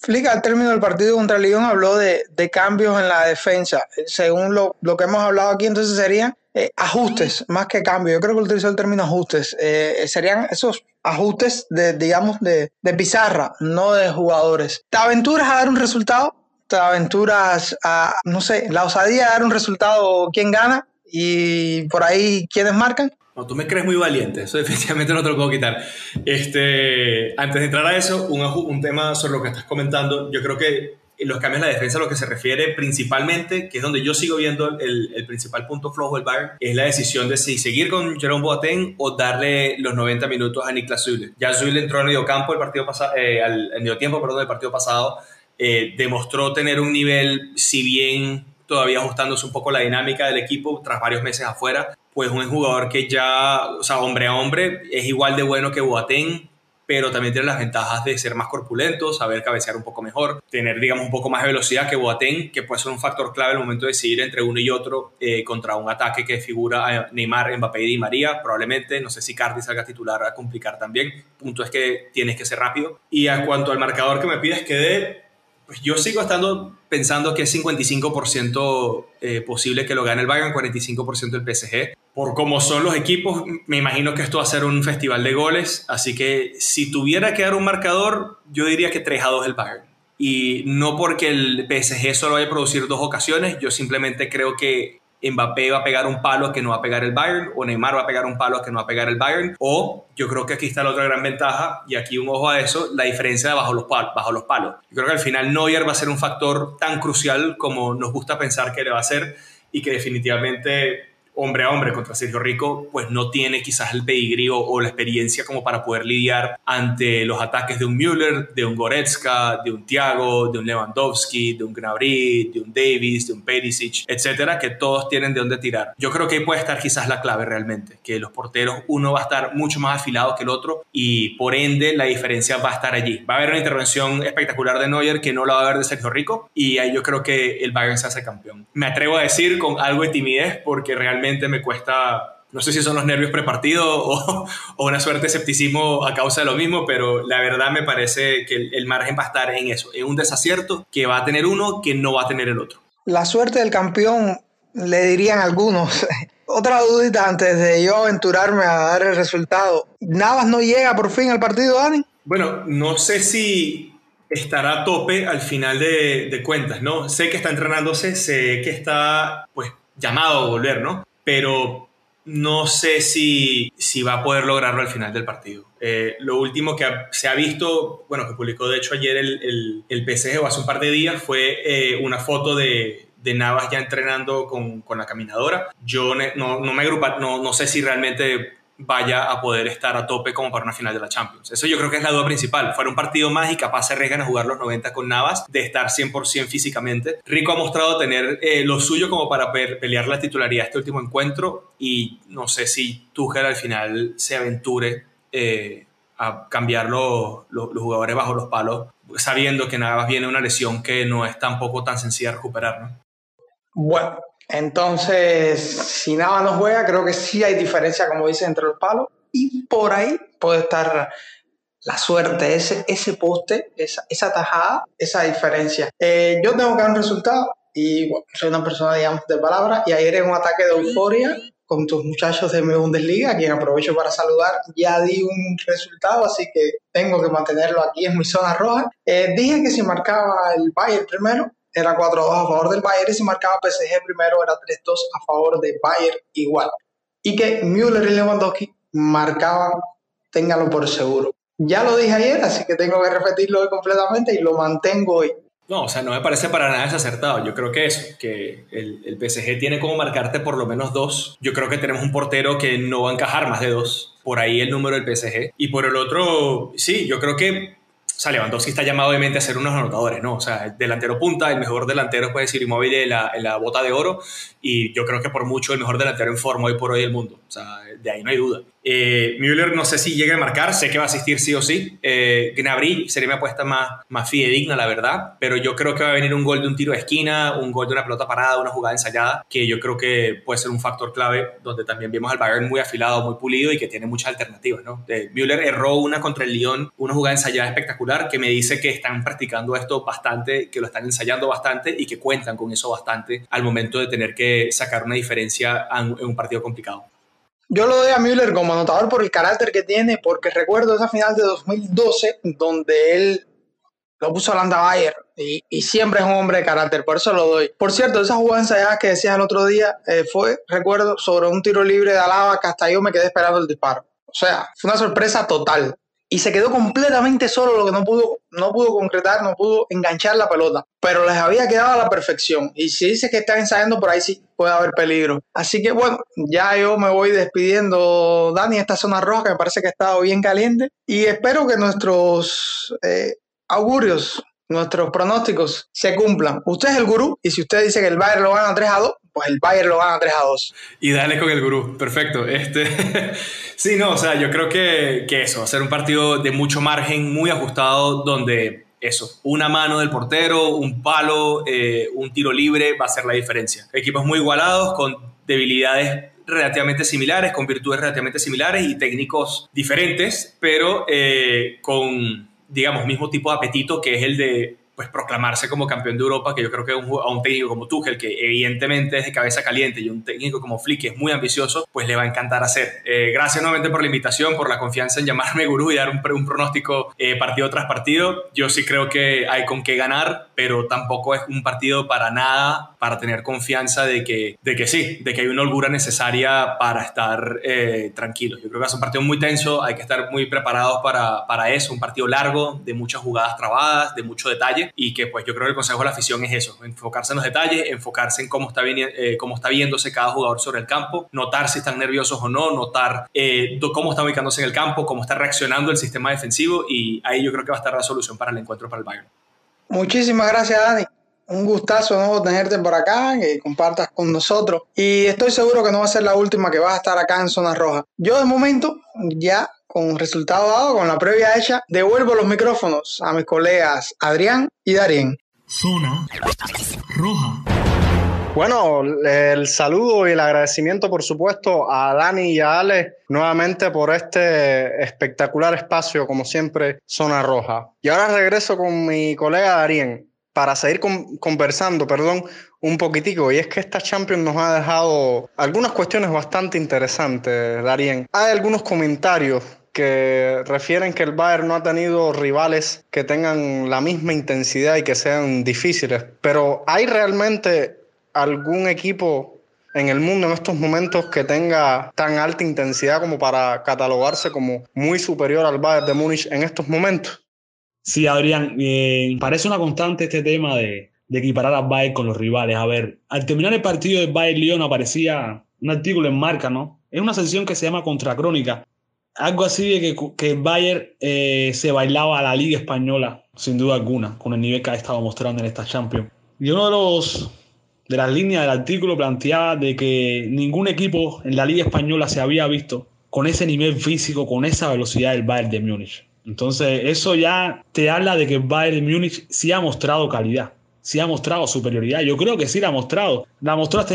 Flick al término del partido contra Lyon habló de, cambios en la defensa. Según lo, que hemos hablado aquí, entonces serían eh, ajustes más que cambios. Yo creo que utilizó el término ajustes. Eh, serían esos ajustes de, digamos, de, pizarra, no de jugadores. ¿Te aventuras a dar un resultado? Te aventuras a, no sé, la osadía de dar un resultado, quién gana y por ahí quiénes marcan. No, tú me crees muy valiente, eso definitivamente no te lo puedo quitar. Este, antes de entrar a eso, un, un tema sobre lo que estás comentando, yo creo que los cambios en la defensa, lo que se refiere principalmente, que es donde yo sigo viendo el, el principal punto flojo del Bayern, es la decisión de si seguir con Jerome Boateng o darle los 90 minutos a Niklas Zule. Ya Zule entró al medio campo el partido pasado, eh, al, medio tiempo, perdón, del partido pasado, eh, demostró tener un nivel, si bien todavía ajustándose un poco la dinámica del equipo tras varios meses afuera, pues un jugador que ya, o sea, hombre a hombre, es igual de bueno que Boateng, pero también tiene las ventajas de ser más corpulento, saber cabecear un poco mejor, tener, digamos, un poco más de velocidad que Boateng, que puede ser un factor clave el momento de decidir entre uno y otro eh, contra un ataque que figura a Neymar, Mbappé y Di María, probablemente, no sé si Cardi salga titular a complicar también, punto es que tienes que ser rápido. Y en cuanto al marcador que me pides que dé, pues yo sigo estando pensando que es 55% eh, posible que lo gane el Bayern, 45% el PSG. Por cómo son los equipos, me imagino que esto va a ser un festival de goles, así que si tuviera que dar un marcador, yo diría que 3 a 2 el Bayern. Y no porque el PSG solo vaya a producir dos ocasiones, yo simplemente creo que Mbappé va a pegar un palo que no va a pegar el Bayern, o Neymar va a pegar un palo que no va a pegar el Bayern, o yo creo que aquí está la otra gran ventaja, y aquí un ojo a eso, la diferencia de bajo los, palos, bajo los palos. Yo creo que al final Neuer va a ser un factor tan crucial como nos gusta pensar que le va a ser, y que definitivamente hombre a hombre contra Sergio Rico, pues no tiene quizás el pedigrí o, la experiencia como para poder lidiar ante los ataques de un Müller, de un Goretzka, de un Thiago, de un Lewandowski, de un Gnabry, de un Davis, de un Perisic, etcétera, que todos tienen de dónde tirar. Yo creo que ahí puede estar quizás la clave realmente, que los porteros uno va a estar mucho más afilado que el otro y por ende la diferencia va a estar allí. Va a haber una intervención espectacular de Neuer que no la va a haber de Sergio Rico y ahí yo creo que el Bayern se hace campeón. Me atrevo a decir con algo de timidez porque realmente me cuesta, no sé si son los nervios prepartidos o, o, una suerte de escepticismo a causa de lo mismo, pero la verdad me parece que el, margen va a estar en eso, en un desacierto que va a tener uno que no va a tener el otro. La suerte del campeón, le dirían algunos. Otra dudita antes de yo aventurarme a dar el resultado. ¿Navas no llega por fin al partido, Dani? Bueno, no sé si estará a tope al final de, de, cuentas, ¿no? Sé que está entrenándose, sé que está, pues, llamado a volver, ¿no? Pero no sé si, si va a poder lograrlo al final del partido. Eh, lo último que se ha visto, bueno, que publicó de hecho ayer el, el, el PSG o hace un par de días, fue eh, una foto de, de Navas ya entrenando con, con la caminadora. Yo no, no me agrupa, no, no sé si realmente vaya a poder estar a tope como para una final de la Champions. Eso yo creo que es la duda principal. Fuera un partido más y capaz se arriesgan a jugar los 90 con Navas, de estar 100% físicamente. Rico ha mostrado tener eh, lo suyo como para pelear la titularidad este último encuentro y no sé si Tuchel al final se aventure eh, a cambiar los, los, jugadores bajo los palos, sabiendo que Navas viene una lesión que no es tampoco tan sencilla de recuperar. ¿no? Bueno, entonces, si nada no juega, creo que sí hay diferencia, como dice, entre los palos. Y por ahí puede estar la suerte, ese, ese poste, esa, esa tajada, esa diferencia. Eh, yo tengo que dar un resultado y bueno, soy una persona, digamos, de palabra. Y ayer en un ataque de euforia con tus muchachos de mi Bundesliga, a quien aprovecho para saludar, ya di un resultado, así que tengo que mantenerlo aquí en mi zona roja. Eh, dije que si marcaba el Bayern primero, era 4-2 a favor del Bayern y si marcaba PSG primero era 3-2 a favor de Bayern igual. Y que Müller y Lewandowski marcaban, ténganlo por seguro. Ya lo dije ayer, así que tengo que repetirlo hoy completamente y lo mantengo hoy. No, o sea, no me parece para nada desacertado. Yo creo que eso, que el, el PSG tiene como marcarte por lo menos dos. Yo creo que tenemos un portero que no va a encajar más de dos. Por ahí el número del PSG. Y por el otro, sí, yo creo que o sea, Lewandowski está llamado obviamente a ser unos anotadores, ¿no? O sea, delantero punta, el mejor delantero puede decir inmóvil en la, en la bota de oro y yo creo que por mucho el mejor delantero en forma hoy por hoy del mundo. O sea, de ahí no hay duda. Eh, Müller no sé si llega a marcar, sé que va a asistir sí o sí. Eh, Gnabry sería mi apuesta más, más fidedigna, la verdad, pero yo creo que va a venir un gol de un tiro de esquina, un gol de una pelota parada, una jugada ensayada, que yo creo que puede ser un factor clave donde también vemos al Bayern muy afilado, muy pulido y que tiene muchas alternativas. ¿no? Eh, Müller erró una contra el Lyon, una jugada ensayada espectacular que me dice que están practicando esto bastante, que lo están ensayando bastante y que cuentan con eso bastante al momento de tener que sacar una diferencia en un partido complicado. Yo lo doy a Müller como anotador por el carácter que tiene, porque recuerdo esa final de 2012 donde él lo puso Landa Bayer y, y, siempre es un hombre de carácter, por eso lo doy. Por cierto, esa jugada ensayada que decías el otro día eh, fue, recuerdo, sobre un tiro libre de Alaba que hasta yo me quedé esperando el disparo. O sea, fue una sorpresa total. Y se quedó completamente solo, lo que no pudo, no pudo concretar, no pudo enganchar la pelota. Pero les había quedado a la perfección. Y si dice que está ensayando, por ahí sí puede haber peligro. Así que bueno, ya yo me voy despidiendo, Dani, esta zona roja que me parece que ha estado bien caliente. Y espero que nuestros eh, augurios, nuestros pronósticos se cumplan. Usted es el gurú y si usted dice que el Bayern lo gana 3 a 2, pues el Bayern lo gana 3 a 2. Y dale con el gurú, perfecto. Este, sí, no, o sea, yo creo que, que eso, ser un partido de mucho margen, muy ajustado, donde eso, una mano del portero, un palo, eh, un tiro libre va a ser la diferencia. Equipos muy igualados, con debilidades relativamente similares, con virtudes relativamente similares y técnicos diferentes, pero eh, con digamos, mismo tipo de apetito que es el de pues proclamarse como campeón de Europa, que yo creo que a un, técnico como Tuchel, que evidentemente es de cabeza caliente, y un técnico como Flick, que es muy ambicioso, pues le va a encantar hacer. Eh, gracias nuevamente por la invitación, por la confianza en llamarme gurú y dar un, un pronóstico eh, partido tras partido. Yo sí creo que hay con qué ganar, pero tampoco es un partido para nada para tener confianza de que, de que sí, de que hay una holgura necesaria para estar eh, tranquilos. Yo creo que es un partido muy tenso, hay que estar muy preparados para, para eso, un partido largo, de muchas jugadas trabadas, de mucho detalle y que pues yo creo que el consejo de la afición es eso, enfocarse en los detalles, enfocarse en cómo está, eh, cómo está viéndose cada jugador sobre el campo, notar si están nerviosos o no, notar eh, cómo está ubicándose en el campo, cómo está reaccionando el sistema defensivo y ahí yo creo que va a estar la solución para el encuentro para el Bayern. Muchísimas gracias Dani. Un gustazo ¿no? tenerte por acá, que compartas con nosotros. Y estoy seguro que no va a ser la última que vas a estar acá en Zona Roja. Yo de momento ya con resultado dado, con la previa hecha, devuelvo los micrófonos a mis colegas Adrián y Darien. Zona roja. Bueno, el saludo y el agradecimiento, por supuesto, a Dani y a Ale nuevamente por este espectacular espacio, como siempre, Zona Roja. Y ahora regreso con mi colega Darien para seguir conversando, perdón, un poquitico. Y es que esta Champions nos ha dejado algunas cuestiones bastante interesantes, Darien. Hay algunos comentarios que refieren que el Bayern no ha tenido rivales que tengan la misma intensidad y que sean difíciles. Pero ¿hay realmente algún equipo en el mundo en estos momentos que tenga tan alta intensidad como para catalogarse como muy superior al Bayern de Múnich en estos momentos? Sí, Adrián, eh, parece una constante este tema de, de equiparar al Bayern con los rivales. A ver, al terminar el partido de Bayern-Lyon aparecía un artículo en marca, ¿no? Es una sección que se llama Contracrónica, algo así de que, que Bayern eh, se bailaba a la Liga Española, sin duda alguna, con el nivel que ha estado mostrando en esta Champions. Y uno de los de las líneas del artículo planteaba de que ningún equipo en la Liga Española se había visto con ese nivel físico, con esa velocidad del Bayern de Múnich. Entonces, eso ya te habla de que el Bayern de Múnich sí ha mostrado calidad, sí ha mostrado superioridad. Yo creo que sí la ha mostrado. La mostró hasta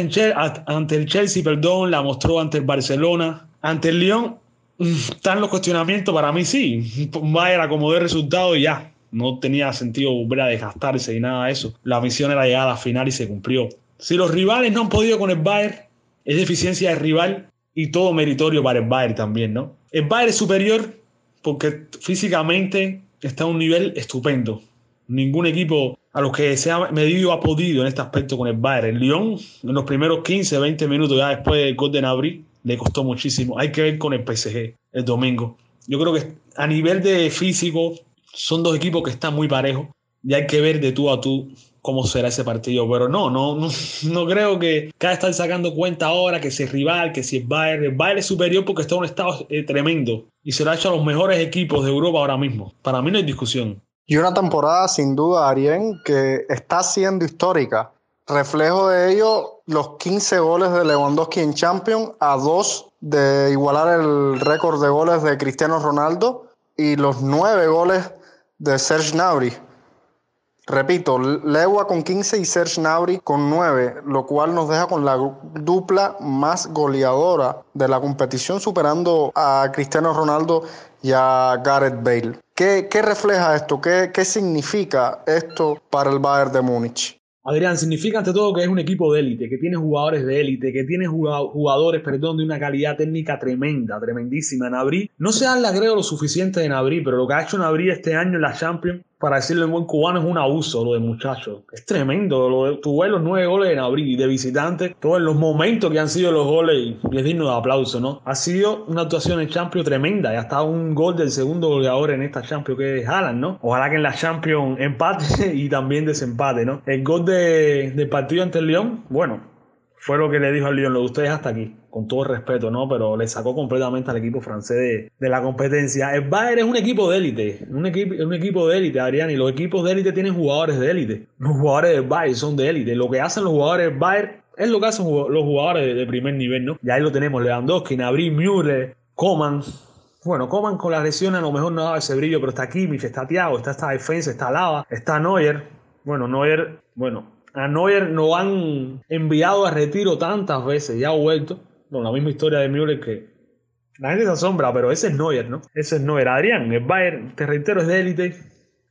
ante el Chelsea, perdón, la mostró ante el Barcelona, ante el Lyon están los cuestionamientos, para mí sí. Bayern acomodó el resultado y ya. No tenía sentido volver a desgastarse y nada de eso. La misión era llegar a la final y se cumplió. Si los rivales no han podido con el Bayern, es deficiencia de rival y todo meritorio para el Bayern también, ¿no? El Bayern es superior porque físicamente está a un nivel estupendo. Ningún equipo a los que se ha medido ha podido en este aspecto con el Bayern. El Lyon, en los primeros 15, 20 minutos ya después del gol de Nabri, le costó muchísimo. Hay que ver con el PSG el domingo. Yo creo que a nivel de físico son dos equipos que están muy parejos y hay que ver de tú a tú cómo será ese partido. Pero no, no, no, creo que cada estar sacando cuenta ahora que si es rival, que si es Bayern. Bayern es superior porque está en un estado eh, tremendo y se lo ha hecho a los mejores equipos de Europa ahora mismo. Para mí no hay discusión. Y una temporada sin duda, Arien, que está siendo histórica. Reflejo de ello, los 15 goles de Lewandowski en Champions a dos de igualar el récord de goles de Cristiano Ronaldo y los 9 goles de Serge Gnabry. Repito, Lewa con 15 y Serge Gnabry con 9, lo cual nos deja con la dupla más goleadora de la competición, superando a Cristiano Ronaldo y a Gareth Bale. ¿Qué, qué refleja esto? ¿Qué, ¿Qué significa esto para el Bayern de Múnich? Adrián, significa ante todo que es un equipo de élite, que tiene jugadores de élite, que tiene jugadores, perdón, de una calidad técnica tremenda, tremendísima. Nabri, no se habla, creo, lo suficiente de Nabri, pero lo que ha hecho Nabri este año en la Champions para decirlo en buen cubano, es un abuso lo de muchachos. Es tremendo. Lo de, tú ves los nueve goles en abril de visitante, todos los momentos que han sido los goles y es digno de aplauso, ¿no? Ha sido una actuación en Champions tremenda y hasta un gol del segundo goleador en esta Champions que es Haaland, ¿no? Ojalá que en la Champions empate y también desempate, ¿no? El gol de, del partido ante el León, bueno, fue lo que le dijo al Lyon, lo de ustedes hasta aquí, con todo respeto, ¿no? Pero le sacó completamente al equipo francés de, la competencia. El Bayern es un equipo de élite, un equipo, un equipo de élite, Adrián, y los equipos de élite tienen jugadores de élite. Los jugadores del Bayern son de élite. Lo que hacen los jugadores del Bayern es lo que hacen los jugadores de, primer nivel, ¿no? Y ahí lo tenemos, Lewandowski, Nabri, Müller, Coman. Bueno, Coman con la lesión a lo mejor no daba ese brillo, pero está Kimmich, está Thiago, está esta defensa, está Lava, está Neuer. Bueno, Neuer, bueno, a Neuer no han enviado a retiro tantas veces y ha vuelto. Bueno, la misma historia de Müller que la gente se asombra, pero ese es Neuer, ¿no? Ese es Neuer. Adrián, el Bayern, te reitero, es de élite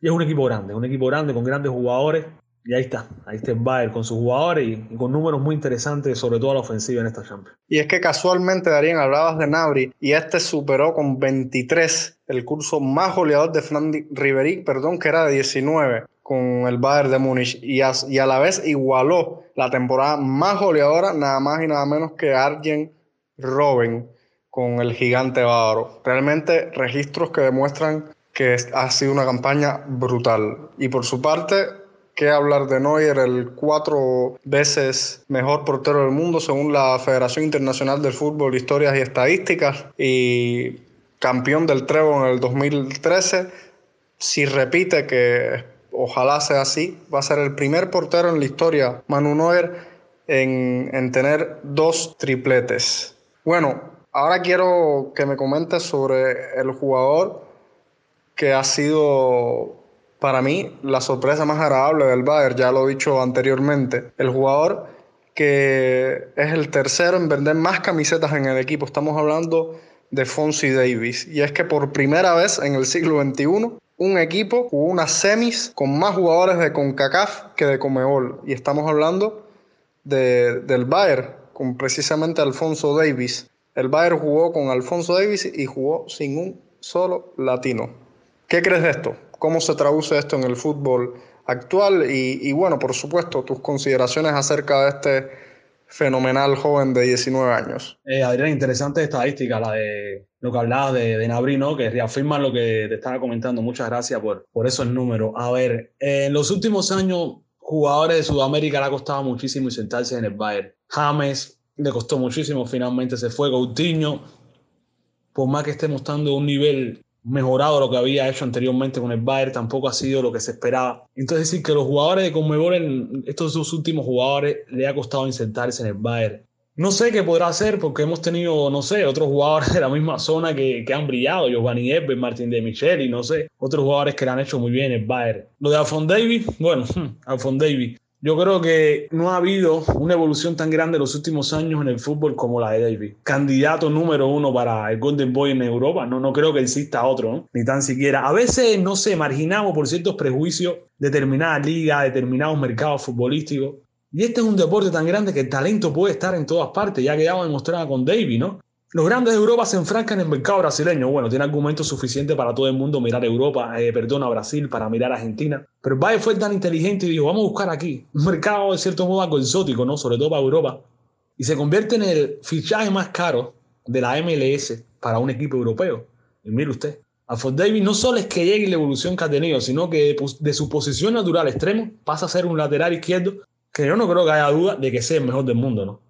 y es un equipo grande, un equipo grande con grandes jugadores. Y ahí está, ahí está el Bayern con sus jugadores y, con números muy interesantes, sobre todo a la ofensiva en esta Champions. Y es que casualmente, Darían, hablabas de Nabri y este superó con 23 el curso más goleador de Fran Riveri, perdón, que era de 19 con el Bayern de Múnich y a, la vez igualó la temporada más goleadora, nada más y nada menos que Arjen Robben con el gigante bávaro. Realmente registros que demuestran que ha sido una campaña brutal. Y por su parte, ¿qué hablar de Neuer, el cuatro veces mejor portero del mundo según la Federación Internacional del Fútbol, Historias y Estadísticas, y campeón del Trevo en el 2013? Si repite que ojalá sea así, va a ser el primer portero en la historia, Manu Neuer, en, tener dos tripletes. Bueno, ahora quiero que me comentes sobre el jugador que ha sido para mí la sorpresa más agradable del Bayern, ya lo he dicho anteriormente. El jugador que es el tercero en vender más camisetas en el equipo. Estamos hablando de Fonzie Davis. Y es que por primera vez en el siglo XXI un equipo jugó unas semis con más jugadores de CONCACAF que de Comebol. Y estamos hablando de, del Bayern, con precisamente Alfonso Davis. El Bayern jugó con Alfonso Davis y jugó sin un solo latino. ¿Qué crees de esto? ¿Cómo se traduce esto en el fútbol actual? Y bueno, por supuesto, tus consideraciones acerca de este fenomenal joven de 19 años. Eh, Adrián, interesante estadística la de lo que hablabas de, de Nabri, ¿no? que reafirman lo que te estaba comentando. Muchas gracias por, por esos números. A ver, en los últimos años, jugadores de Sudamérica le ha costado muchísimo sentarse en el Bayern. James le costó muchísimo, finalmente se fue. Coutinho, por más que esté mostrando un nivel mejorado lo que había hecho anteriormente con el Bayern, tampoco ha sido lo que se esperaba. Entonces decir que los jugadores de Conmebol, estos dos últimos jugadores, le ha costado insertarse en el Bayern. No sé qué podrá hacer porque hemos tenido, no sé, otros jugadores de la misma zona que, que han brillado, Giovanni Ebbe, Martín de Michel y no sé, otros jugadores que le han hecho muy bien el Bayern. Lo de Alfon Davis, bueno, Alfon Davis, yo creo que no ha habido una evolución tan grande en los últimos años en el fútbol como la de David. Candidato número uno para el Golden Boy en Europa. No, no creo que exista otro, ni tan siquiera. A veces, no sé, marginamos por ciertos prejuicios determinadas ligas, determinados mercados futbolísticos. Y este es un deporte tan grande que el talento puede estar en todas partes, ya quedamos demostrado con David, ¿no? Los grandes de Europa se enfrancan en el mercado brasileño. Bueno, tiene argumentos suficientes para todo el mundo mirar Europa, eh, perdón, a Brasil, para mirar Argentina. Pero Bayern fue tan inteligente y dijo, vamos a buscar aquí un mercado de cierto modo algo exótico, ¿no? Sobre todo para Europa. Y se convierte en el fichaje más caro de la MLS para un equipo europeo. Y mire usted, Alfred Davis no solo es que llegue la evolución que ha tenido, sino que de su posición natural extremo pasa a ser un lateral izquierdo que yo no creo que haya duda de que sea el mejor del mundo, ¿no?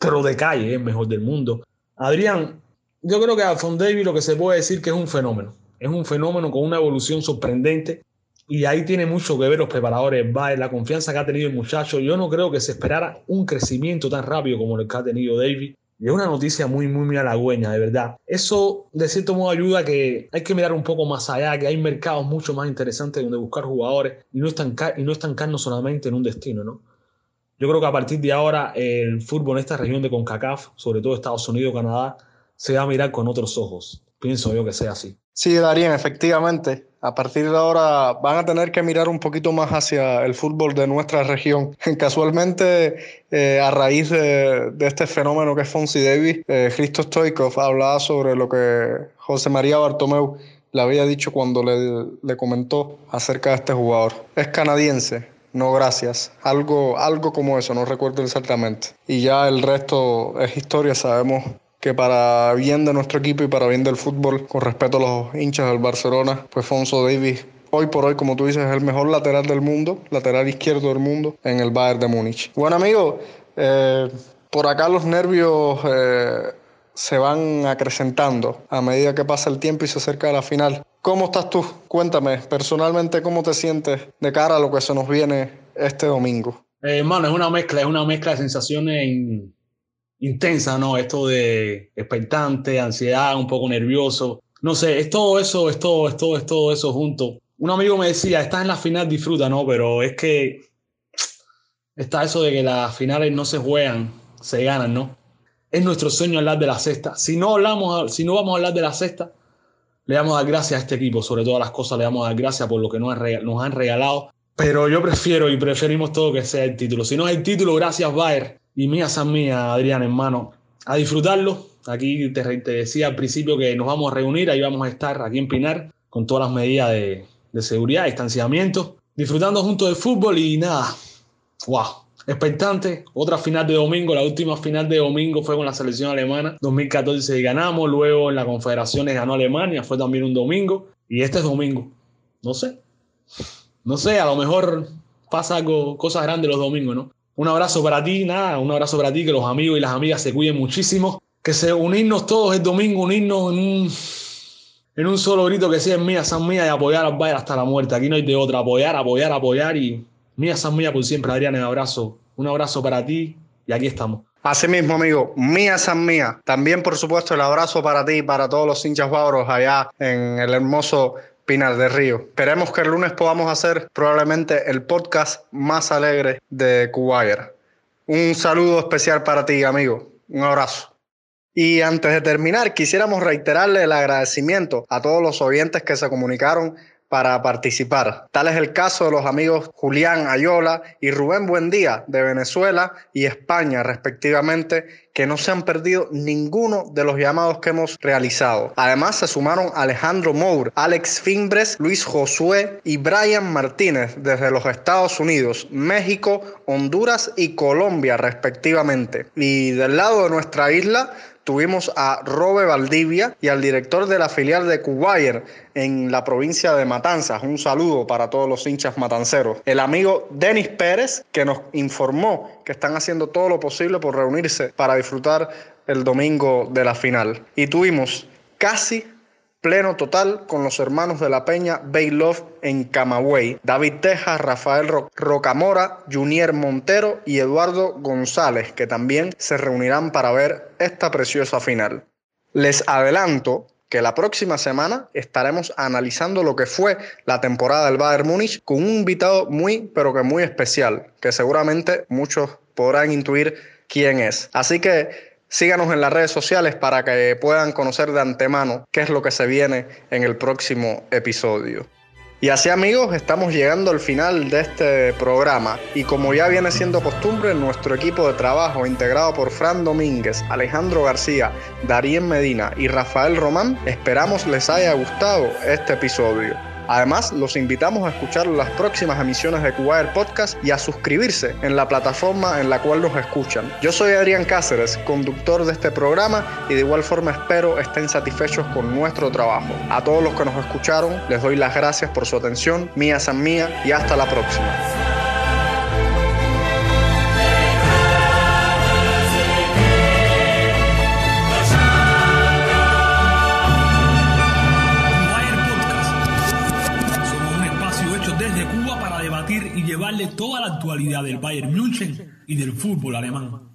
Pero de calle es el mejor del mundo Adrián, yo creo que Alphonse Davis lo que se puede decir que es un fenómeno. Es un fenómeno con una evolución sorprendente y ahí tiene mucho que ver los preparadores la confianza que ha tenido el muchacho. Yo no creo que se esperara un crecimiento tan rápido como el que ha tenido Davis. Y es una noticia muy, muy, muy halagüeña, de verdad. Eso, de cierto modo, ayuda a que hay que mirar un poco más allá, que hay mercados mucho más interesantes donde buscar jugadores y no, estancar, y no estancarnos solamente en un destino, ¿no? Yo creo que a partir de ahora el fútbol en esta región de CONCACAF, sobre todo Estados Unidos, Canadá, se va a mirar con otros ojos. Pienso yo que sea así. Sí, Darían, efectivamente. A partir de ahora van a tener que mirar un poquito más hacia el fútbol de nuestra región. Casualmente, eh, a raíz de, este fenómeno que es Fonsi Davis, eh, Stoikov hablaba sobre lo que José María Bartomeu le había dicho cuando le, le comentó acerca de este jugador. Es canadiense, no gracias. Algo, algo como eso, no recuerdo exactamente. Y ya el resto es historia, sabemos que para bien de nuestro equipo y para bien del fútbol, con respeto a los hinchas del Barcelona, pues Fonso Davis, hoy por hoy, como tú dices, es el mejor lateral del mundo, lateral izquierdo del mundo en el Bayern de Múnich. Bueno, amigo, eh, por acá los nervios eh, se van acrecentando a medida que pasa el tiempo y se acerca la final. ¿Cómo estás tú? Cuéntame, personalmente, ¿cómo te sientes de cara a lo que se nos viene este domingo? Eh, hermano, es una mezcla, es una mezcla de sensaciones intensas, ¿no? Esto de expectante, ansiedad, un poco nervioso. No sé, es todo eso, es todo, es todo, es todo eso junto. Un amigo me decía, estás en la final, disfruta, ¿no? Pero es que está eso de que las finales no se juegan, se ganan, ¿no? Es nuestro sueño hablar de la sexta. Si no, hablamos, si no vamos a hablar de la sexta, le damos dar gracias a este equipo, sobre todas las cosas, le damos dar gracias por lo que nos han, regalado. Pero yo prefiero y preferimos todo que sea el título. Si no es el título, gracias Bayer y mía san mía, Adrián, hermano, a disfrutarlo. Aquí te, decía al principio que nos vamos a reunir, ahí vamos a estar aquí en Pinar con todas las medidas de, de seguridad, distanciamiento, disfrutando juntos del fútbol y nada, wow, expectante. Otra final de domingo, la última final de domingo fue con la selección alemana. 2014 ganamos, luego en la Confederaciones ganó Alemania, fue también un domingo. Y este es domingo. No sé. No sé, a lo mejor pasa algo, cosas grandes los domingos, ¿no? Un abrazo para ti, nada, un abrazo para ti, que los amigos y las amigas se cuiden muchísimo. Que se unirnos todos el domingo, unirnos en un, en un solo grito que sea mía, San Mía y apoyar al Bayern hasta la muerte. Aquí no hay de otra, apoyar, apoyar, apoyar y Mía San Mía por siempre, Adrián, un abrazo. Un abrazo para ti y aquí estamos. Así mismo, amigo. Mía San Mía. También, por supuesto, el abrazo para ti y para todos los hinchas bávaros allá en el hermoso Pinar de Río. Esperemos que el lunes podamos hacer probablemente el podcast más alegre de Cubayer. Un saludo especial para ti, amigo. Un abrazo. Y antes de terminar, quisiéramos reiterarle el agradecimiento a todos los oyentes que se comunicaron para participar. Tal es el caso de los amigos Julián Ayola y Rubén Buendía de Venezuela y España respectivamente, que no se han perdido ninguno de los llamados que hemos realizado. Además se sumaron Alejandro Mour, Alex Fimbres, Luis Josué y Brian Martínez desde los Estados Unidos, México, Honduras y Colombia respectivamente. Y del lado de nuestra isla tuvimos a Robe Valdivia y al director de la filial de Cubayer en la provincia de Matanzas. Un saludo para todos los hinchas matanceros. El amigo Denis Pérez, que nos informó que están haciendo todo lo posible por reunirse para disfrutar el domingo de la final. Y tuvimos casi pleno total con los hermanos de la Peña Love en Camagüey, David Tejas, Rafael Rocamora, Junier Montero y Eduardo González, que también se reunirán para ver esta preciosa final. Les adelanto que la próxima semana estaremos analizando lo que fue la temporada del Bayern Múnich con un invitado muy, pero que muy especial, que seguramente muchos podrán intuir quién es. Así que Síganos en las redes sociales para que puedan conocer de antemano qué es lo que se viene en el próximo episodio. Y así amigos, estamos llegando al final de este programa y como ya viene siendo costumbre, nuestro equipo de trabajo integrado por Fran Domínguez, Alejandro García, Darien Medina y Rafael Román, esperamos les haya gustado este episodio. Además, los invitamos a escuchar las próximas emisiones de Cubayer Podcast y a suscribirse en la plataforma en la cual nos escuchan. Yo soy Adrián Cáceres, conductor de este programa y de igual forma espero estén satisfechos con nuestro trabajo. A todos los que nos escucharon, les doy las gracias por su atención. Mía San Mía y hasta la próxima. Toda la actualidad del Bayern München y del fútbol alemán.